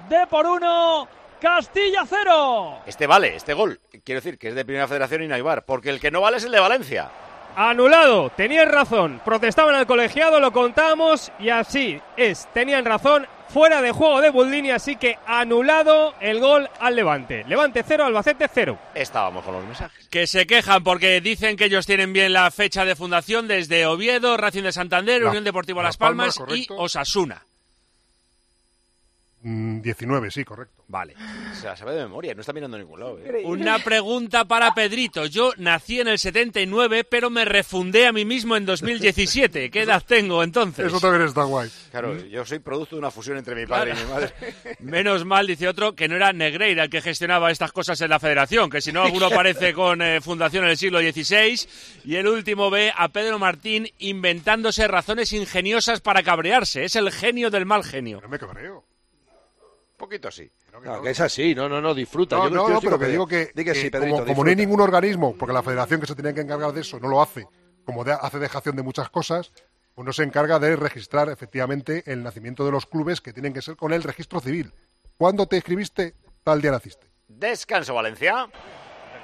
Depor 1, Castilla 0. Este vale, este gol. Quiero decir que es de Primera Federación y no porque el que no vale es el de Valencia. Anulado, tenían razón. Protestaban al colegiado, lo contamos y así es. Tenían razón. Fuera de juego de Buldini, así que anulado el gol al Levante. Levante 0, Albacete 0. Estábamos con los mensajes. Que se quejan porque dicen que ellos tienen bien la fecha de fundación desde Oviedo, Racing de Santander, Unión Deportiva Las Las Palmas, Palmas, y. Osasuna. Mm, 19, sí, correcto. Vale. O sea, sabe de memoria, no está mirando a ningún lado. ¿eh? Una pregunta para Pedrito. Yo nací en el 79, pero me refundé a mí mismo en 2017. ¿Qué edad tengo entonces? Eso también está guay. Claro, yo soy producto de una fusión entre mi padre y mi madre. Menos mal, dice otro, que no era Negreira el que gestionaba estas cosas en la federación, que si no alguno aparece con eh, fundación en el siglo XVI. Y el último ve a Pedro Martín inventándose razones ingeniosas para cabrearse. Es el genio del mal genio. No me cabreo. Poquito sí. No, que es así, no, no, no, disfruta. No, Yo no, no, pero que digo que, que que sí, Pedrito, como, como no hay ningún organismo, porque la federación que se tenía que encargar de eso no lo hace, como de- hace dejación de muchas cosas, pues no se encarga de registrar efectivamente el nacimiento de los clubes que tienen que ser con el registro civil. ¿Cuándo te escribiste? Tal día naciste. Descanso, Valencia.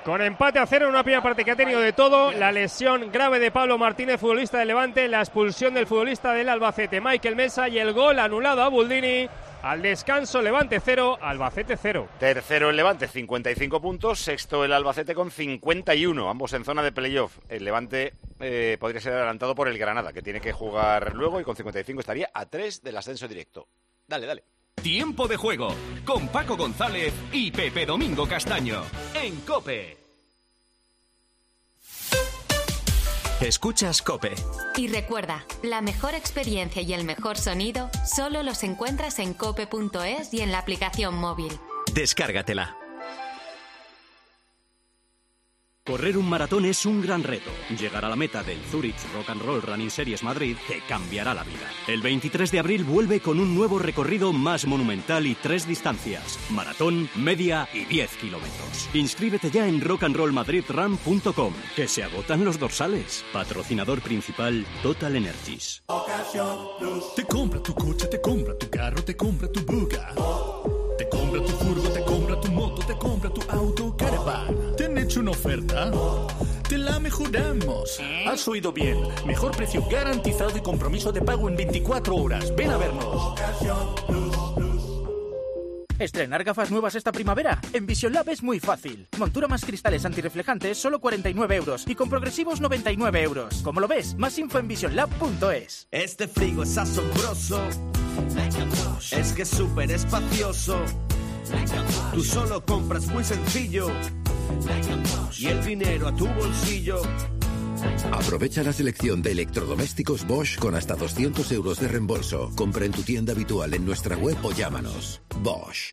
Con empate a cero en una primera parte que ha tenido de todo, la lesión grave de Pablo Martínez, futbolista del Levante, la expulsión del futbolista del Albacete, Michael Mesa, y el gol anulado a Buldini. Al descanso, Levante 0, Albacete 0. Tercero el Levante, 55 puntos. Sexto el Albacete con 51, ambos en zona de playoff. El Levante eh, podría ser adelantado por el Granada, que tiene que jugar luego y con 55 estaría a 3 del ascenso directo. Dale, dale. Tiempo de juego con Paco González y Pepe Domingo Castaño en Cope. Escuchas Cope. Y recuerda, la mejor experiencia y el mejor sonido solo los encuentras en cope.es y en la aplicación móvil. Descárgatela. Correr un maratón es un gran reto. Llegar a la meta del Zurich Rock and Roll Running Series Madrid te cambiará la vida. El 23 de abril vuelve con un nuevo recorrido más monumental y tres distancias: maratón, media y 10 kilómetros. Inscríbete ya en rockandrollmadridrun.com, que se agotan los dorsales. Patrocinador principal Total Energies. Te compra tu coche, te compra tu carro, te compra tu buga. Te compra tu furgo, te compra compra tu auto, caravan. ¿Te han hecho una oferta? Te la mejoramos. Has oído bien. Mejor precio garantizado y compromiso de pago en 24 horas. Ven a vernos. ¿Estrenar gafas nuevas esta primavera? En Vision Lab es muy fácil. Montura más cristales antirreflejantes, solo 49 euros. Y con progresivos, 99 euros. ¿Cómo lo ves? Más info en visionlab.es. Este frigo es asombroso. Es que es súper espacioso. Tú solo compras muy sencillo. Y el dinero a tu bolsillo. Aprovecha la selección de electrodomésticos Bosch con hasta 200 euros de reembolso. Compra en tu tienda habitual en nuestra web o llámanos. Bosch.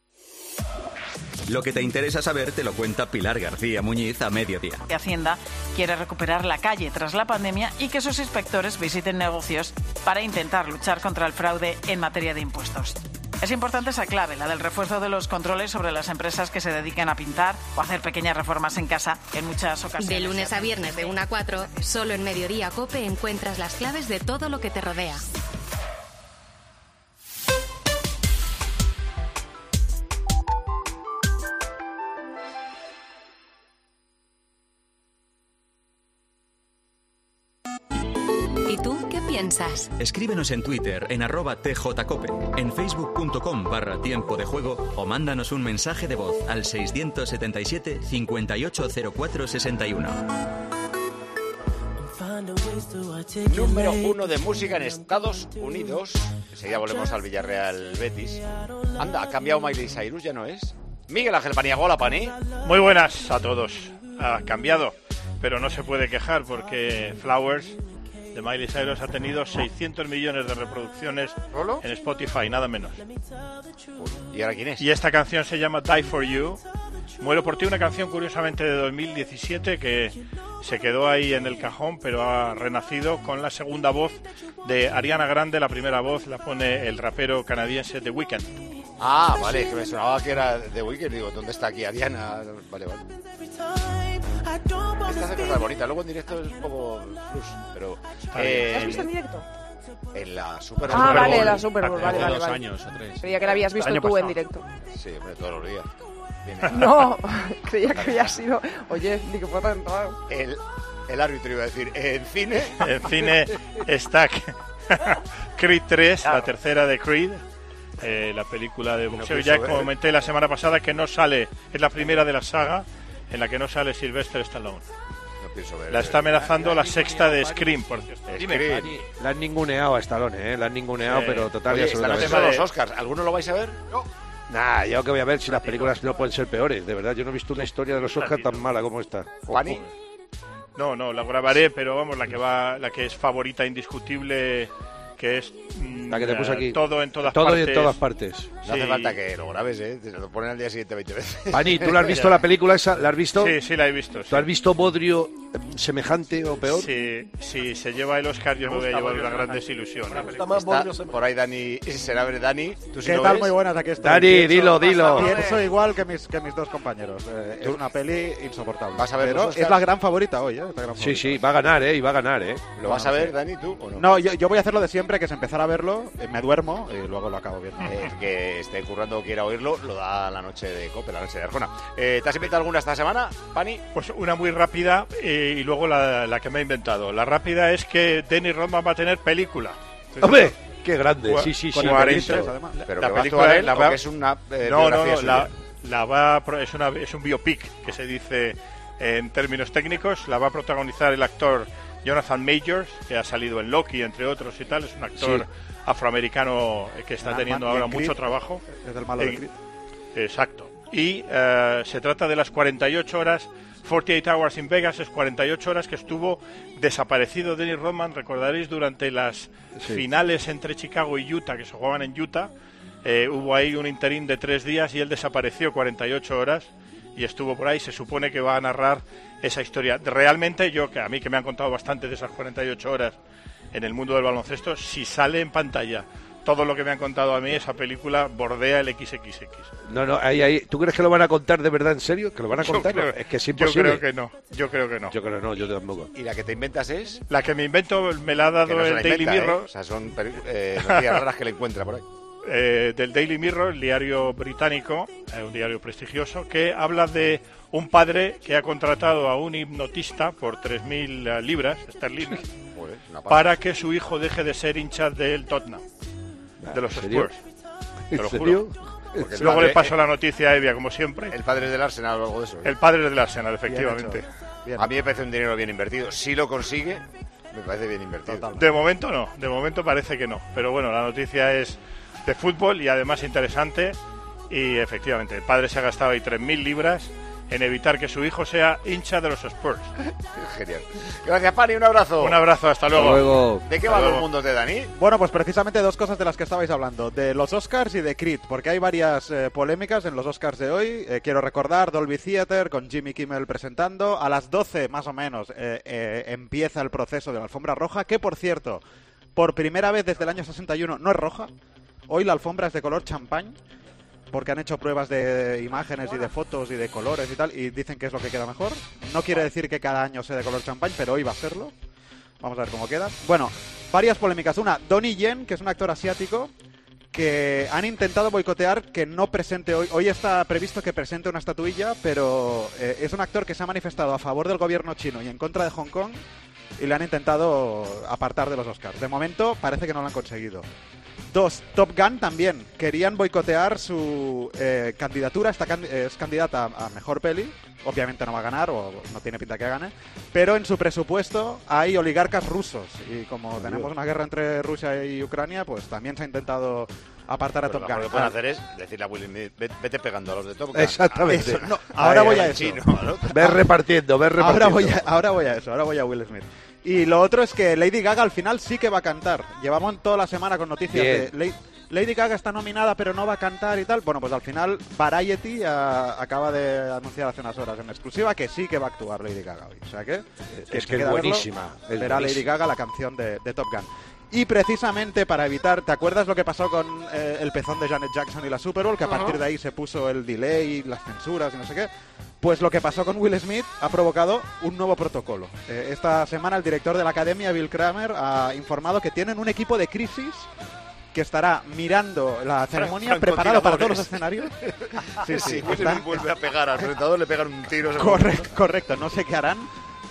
Lo que te interesa saber te lo cuenta Pilar García Muñiz a mediodía. que Hacienda quiere recuperar la calle tras la pandemia y que sus inspectores visiten negocios para intentar luchar contra el fraude en materia de impuestos. Es importante esa clave, la del refuerzo de los controles sobre las empresas que se dediquen a pintar o hacer pequeñas reformas en casa en muchas ocasiones. De lunes a viernes de 1 a 4, solo en Mediodía Cope encuentras las claves de todo lo que te rodea. Piensas? Escríbenos en Twitter en arroba tjcope, en facebook.com barra tiempo de juego o mándanos un mensaje de voz al 677 580461. Número uno de música en Estados Unidos. Enseguida volvemos al Villarreal Betis. Anda, ha cambiado Miley Cyrus, ya no es. Miguel Ángel Paniagua, hola Pani. Muy buenas a todos. Ha cambiado, pero no se puede quejar porque Flowers de Miley Cyrus ha tenido 600 millones de reproducciones en Spotify, nada menos. ¿Y ahora quién es? Y esta canción se llama Die for You. Muero por ti, una canción curiosamente de 2017 que se quedó ahí en el cajón, pero ha renacido con la segunda voz de Ariana Grande. La primera voz la pone el rapero canadiense The Weeknd. Ah, vale, que me sonaba que era de Weekend. Digo, ¿dónde está aquí Ariana? Vale, vale. Esta hace cosas bonitas. Luego en directo es un poco plus, pero... eh, ¿Lo has visto en directo? En la Super Ah, Bowl. vale, la Super Bowl, vale, vale, dos vale. años o tres. Creía que la habías visto tú en pasado. directo. Sí, hombre, todos los días. No, creía que había sido. Oye, ni que fue tan. El, el árbitro iba a decir, en cine... En cine está Creed 3, la tercera de Creed, eh, la película de boxeo. pienso ya ver. comenté la semana pasada que no sale, es la primera de la saga en la que no sale Sylvester Stallone. No pienso ver. La está amenazando la sexta de Scream, por cierto. Scream. La han ninguneado a Stallone, ¿eh? La han ninguneado, Sí. pero total y absolutamente. son los Oscars. ¿Alguno lo vais a ver? Nah, yo que voy a ver si las películas no pueden ser peores, de verdad. Yo no he visto una historia de los Oscars tan mala como esta. Juani. No, no, la grabaré, pero vamos, la que va, la que es favorita indiscutible, que es mm, La que te puse aquí. todo en todas Todo partes. y en todas partes. No hace Sí. falta que lo grabes, ¿eh? Te lo ponen al día siguiente 20 veces. Pani, ¿tú la has visto la película esa? ¿La has visto? Sí, sí, la he visto. ¿Tú has visto Bodrio eh, semejante o peor? Si, si se lleva el Oscar, yo me voy a llevar una gran desilusión. Por ahí Dani, será ver Dani. ¿Tú sí ¿Qué tal? ves? Muy buenas, aquí estoy. Dani, Pienso- dilo, dilo. Pienso igual que mis, que mis dos compañeros. Eh, es una peli insoportable. ¿Vas a ver Pero es la gran favorita hoy, ¿eh? Sí, favorita. sí, va a ganar, ¿eh? Y va a ganar, ¿eh? ¿Lo vas a ver, Dani, tú o no? No, yo, yo voy a hacer lo de siempre, que es empezar a verlo, eh, me duermo y luego lo acabo viendo. Que esté currando o quiera oírlo, lo da la noche de Cope, la noche de Arjona. Eh, ¿Te has inventado alguna esta semana, Pani? Pues una muy rápida eh, y luego la, la que me he inventado. La rápida es que Dennis Rodman va a tener película. ¡Hombre! ¡Qué grande! Cua- Sí, sí, sí. con lo he 40. visto. además. ¿Pero la que va a película él la va- es una eh, no, no, la, va es, una, es un biopic que se dice en términos técnicos. La va a protagonizar el actor Jonathan Majors, que ha salido en Loki, entre otros y tal. Es un actor Sí. Afroamericano que está Ah, teniendo ahora Creed, mucho trabajo. Es el malo de En- Creed. Exacto. Y eh, se trata de las 48 horas, 48 Hours in Vegas, es 48 horas que estuvo desaparecido Dennis Rodman, recordaréis, durante las Sí. finales entre Chicago y Utah, que se jugaban en Utah. Eh, hubo ahí un interín de tres días y él desapareció 48 horas y estuvo por ahí. Se supone que va a narrar esa historia. Realmente yo, que a mí que me han contado bastante de esas 48 horas en el mundo del baloncesto, si sale en pantalla todo lo que me han contado a mí, esa película bordea el XXX. No, no, ahí, ahí. ¿Tú crees que lo van a contar de verdad en serio? ¿Que lo van a Yo contar? creo- es que es yo imposible. creo que no, yo creo que no. Yo creo que no, yo tampoco. ¿Y la que te inventas es? La que me invento me la ha dado no el la Daily inventa, ¿eh? Mirror. O sea, son eh, noticias raras que le encuentra por ahí. eh, del Daily Mirror, el diario británico, eh, un diario prestigioso, que habla de un padre que ha contratado a un hipnotista por 3.000 eh, libras esterlinas Joder, para que su hijo deje de ser hincha del Tottenham, de los ¿En serio? Spurs. ¿En Te lo juro. Porque Luego padre- le paso la noticia a Evia, como siempre. El padre del Arsenal o algo de eso. ¿eh? El padre del Arsenal, efectivamente. A mí me parece un dinero bien invertido. Si lo consigue, me parece bien invertido. De momento no, de momento parece que no. Pero bueno, la noticia es de fútbol y además interesante. Y efectivamente, el padre se ha gastado ahí 3.000 libras en evitar que su hijo sea hincha de los Spurs. Genial. Gracias, Pani. Un abrazo. Un abrazo, hasta luego. ¿De qué Hasta va luego. los mundos de Dani? Bueno, pues precisamente dos cosas de las que estabais hablando, de los Oscars y de Creed, porque hay varias eh, polémicas en los Oscars de hoy. Eh, quiero recordar Dolby Theater con Jimmy Kimmel presentando. A las 12 más o menos eh, eh, empieza el proceso de la alfombra roja, que por cierto, por primera vez desde el año 61 no es roja. Hoy la alfombra es de color champán. Porque han hecho pruebas de imágenes y de fotos y de colores y tal, y dicen que es lo que queda mejor. No quiere decir que cada año sea de color champán, pero hoy va a serlo. Vamos a ver cómo queda. Bueno, varias polémicas. Una, Donnie Yen, que es un actor asiático, que han intentado boicotear que no presente hoy. Hoy está previsto que presente una estatuilla, pero eh, es un actor que se ha manifestado a favor del gobierno chino y en contra de Hong Kong y le han intentado apartar de los Oscars. De momento parece que no lo han conseguido. Dos, Top Gun también. Querían boicotear su eh, candidatura. Esta can- es candidata a, mejor peli. Obviamente no va a ganar, o no tiene pinta que gane. Pero en su presupuesto hay oligarcas rusos. Y como tenemos una guerra entre Rusia y Ucrania, pues también se ha intentado apartar a Pues Top lo Gun. que pueden Ah, hacer es decirle a Will Smith, "Ve- vete pegando a los de Top Gun". Exactamente. Eso, no, ahora Ahí, voy a eso. chino. Ves repartiendo, ves repartiendo. Ahora voy, a, ahora voy a eso, ahora voy a Will Smith. Y lo otro es que Lady Gaga al final sí que va a cantar. Llevamos toda la semana con noticias Bien. de Lady, Lady Gaga está nominada pero no va a cantar y tal. Bueno, pues al final Variety ah, acaba de anunciar hace unas horas en exclusiva que sí que va a actuar Lady Gaga hoy. O sea que, Es que es verlo, buenísima, es verá Lady. Gaga la canción de, de Top Gun. Y precisamente para evitar, ¿te acuerdas lo que pasó con eh, el pezón de Janet Jackson y la Super Bowl? Que a Ajá. partir de ahí se puso el delay, las censuras y no sé qué. Pues lo que pasó con Will Smith ha provocado un nuevo protocolo. Eh, esta semana el director de la academia, Bill Kramer, ha informado que tienen un equipo de crisis que estará mirando la ceremonia preparado para todos los escenarios. Sí, sí, Will están- Smith vuelve a pegar al presentador, le pegan un tiro. Correcto, correcto, no sé qué harán,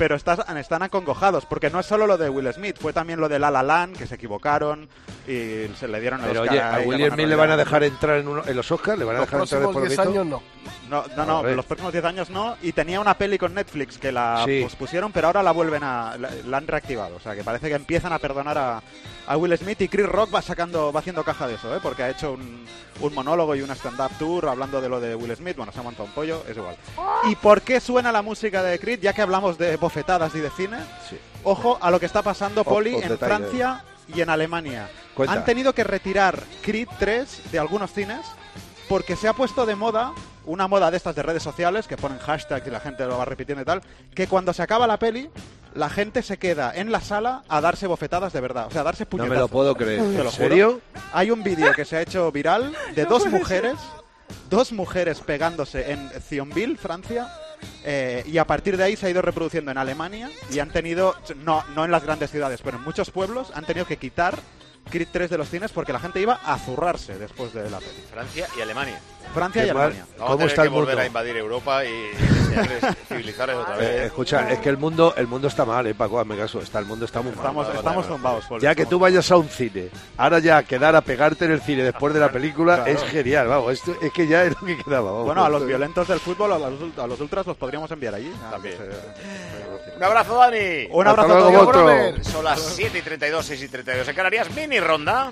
pero están, están acongojados, porque no es solo lo de Will Smith, fue también lo de La La Land, que se equivocaron y se le dieron el Pero Oscar oye, a Will Smith le van a dejar entrar en, uno- en los Oscars, le van a Los dejar entrar próximos por lo 10 visto? años no. No, no, no, los próximos 10 años no. Y tenía una peli con Netflix que la Sí. pospusieron, pero ahora la vuelven a. La, la han reactivado. O sea, que parece que empiezan a perdonar a, a Will Smith y Chris Rock va sacando, va haciendo caja de eso, ¿eh? Porque ha hecho un, un monólogo y una stand-up tour hablando de lo de Will Smith. Bueno, se ha montado un pollo, es igual. ¿Y por qué suena la música de Creed? Ya que hablamos de bofetadas y de cine. Ojo a lo que está pasando, Poli, en. Francia y en Alemania. Cuenta. Han tenido que retirar Creed 3 de algunos cines porque se ha puesto de moda, una moda de estas de redes sociales, que ponen hashtags y la gente lo va repitiendo y tal, que cuando se acaba la peli, la gente se queda en la sala a darse bofetadas de verdad, o sea, a darse No puñetazos. me lo puedo creer. ¿En lo serio? Hay un vídeo que se ha hecho viral de dos mujeres, dos mujeres pegándose en Thionville, Francia, eh, y a partir de ahí se ha ido reproduciendo en Alemania y han tenido, no, no en las grandes ciudades, pero en muchos pueblos han tenido que quitar Creed 3 de los cines porque la gente iba a zurrarse después de la peli. Francia y Alemania. Francia y. Alemania. Vamos a ¿Cómo tener está que el volver mundo? a invadir Europa y, civilizarles otra Eh, vez. escucha, es que el mundo, el mundo está mal, eh, Paco, hazme caso. Está, el mundo está muy mal. Estamos, estamos zumbados. Ya que estamos tú vayas a un cine, ahora ya quedar a pegarte en el cine después de la película Claro. es genial, vamos, esto es que ya es lo que quedaba. vamos. Bueno, a los violentos del fútbol, a los, a los ultras los podríamos enviar allí. También. Eh, Un abrazo, Dani. Un abrazo Hasta a luego. Son las 7 y 32, 6 y 32 en Canarias. Mini ronda.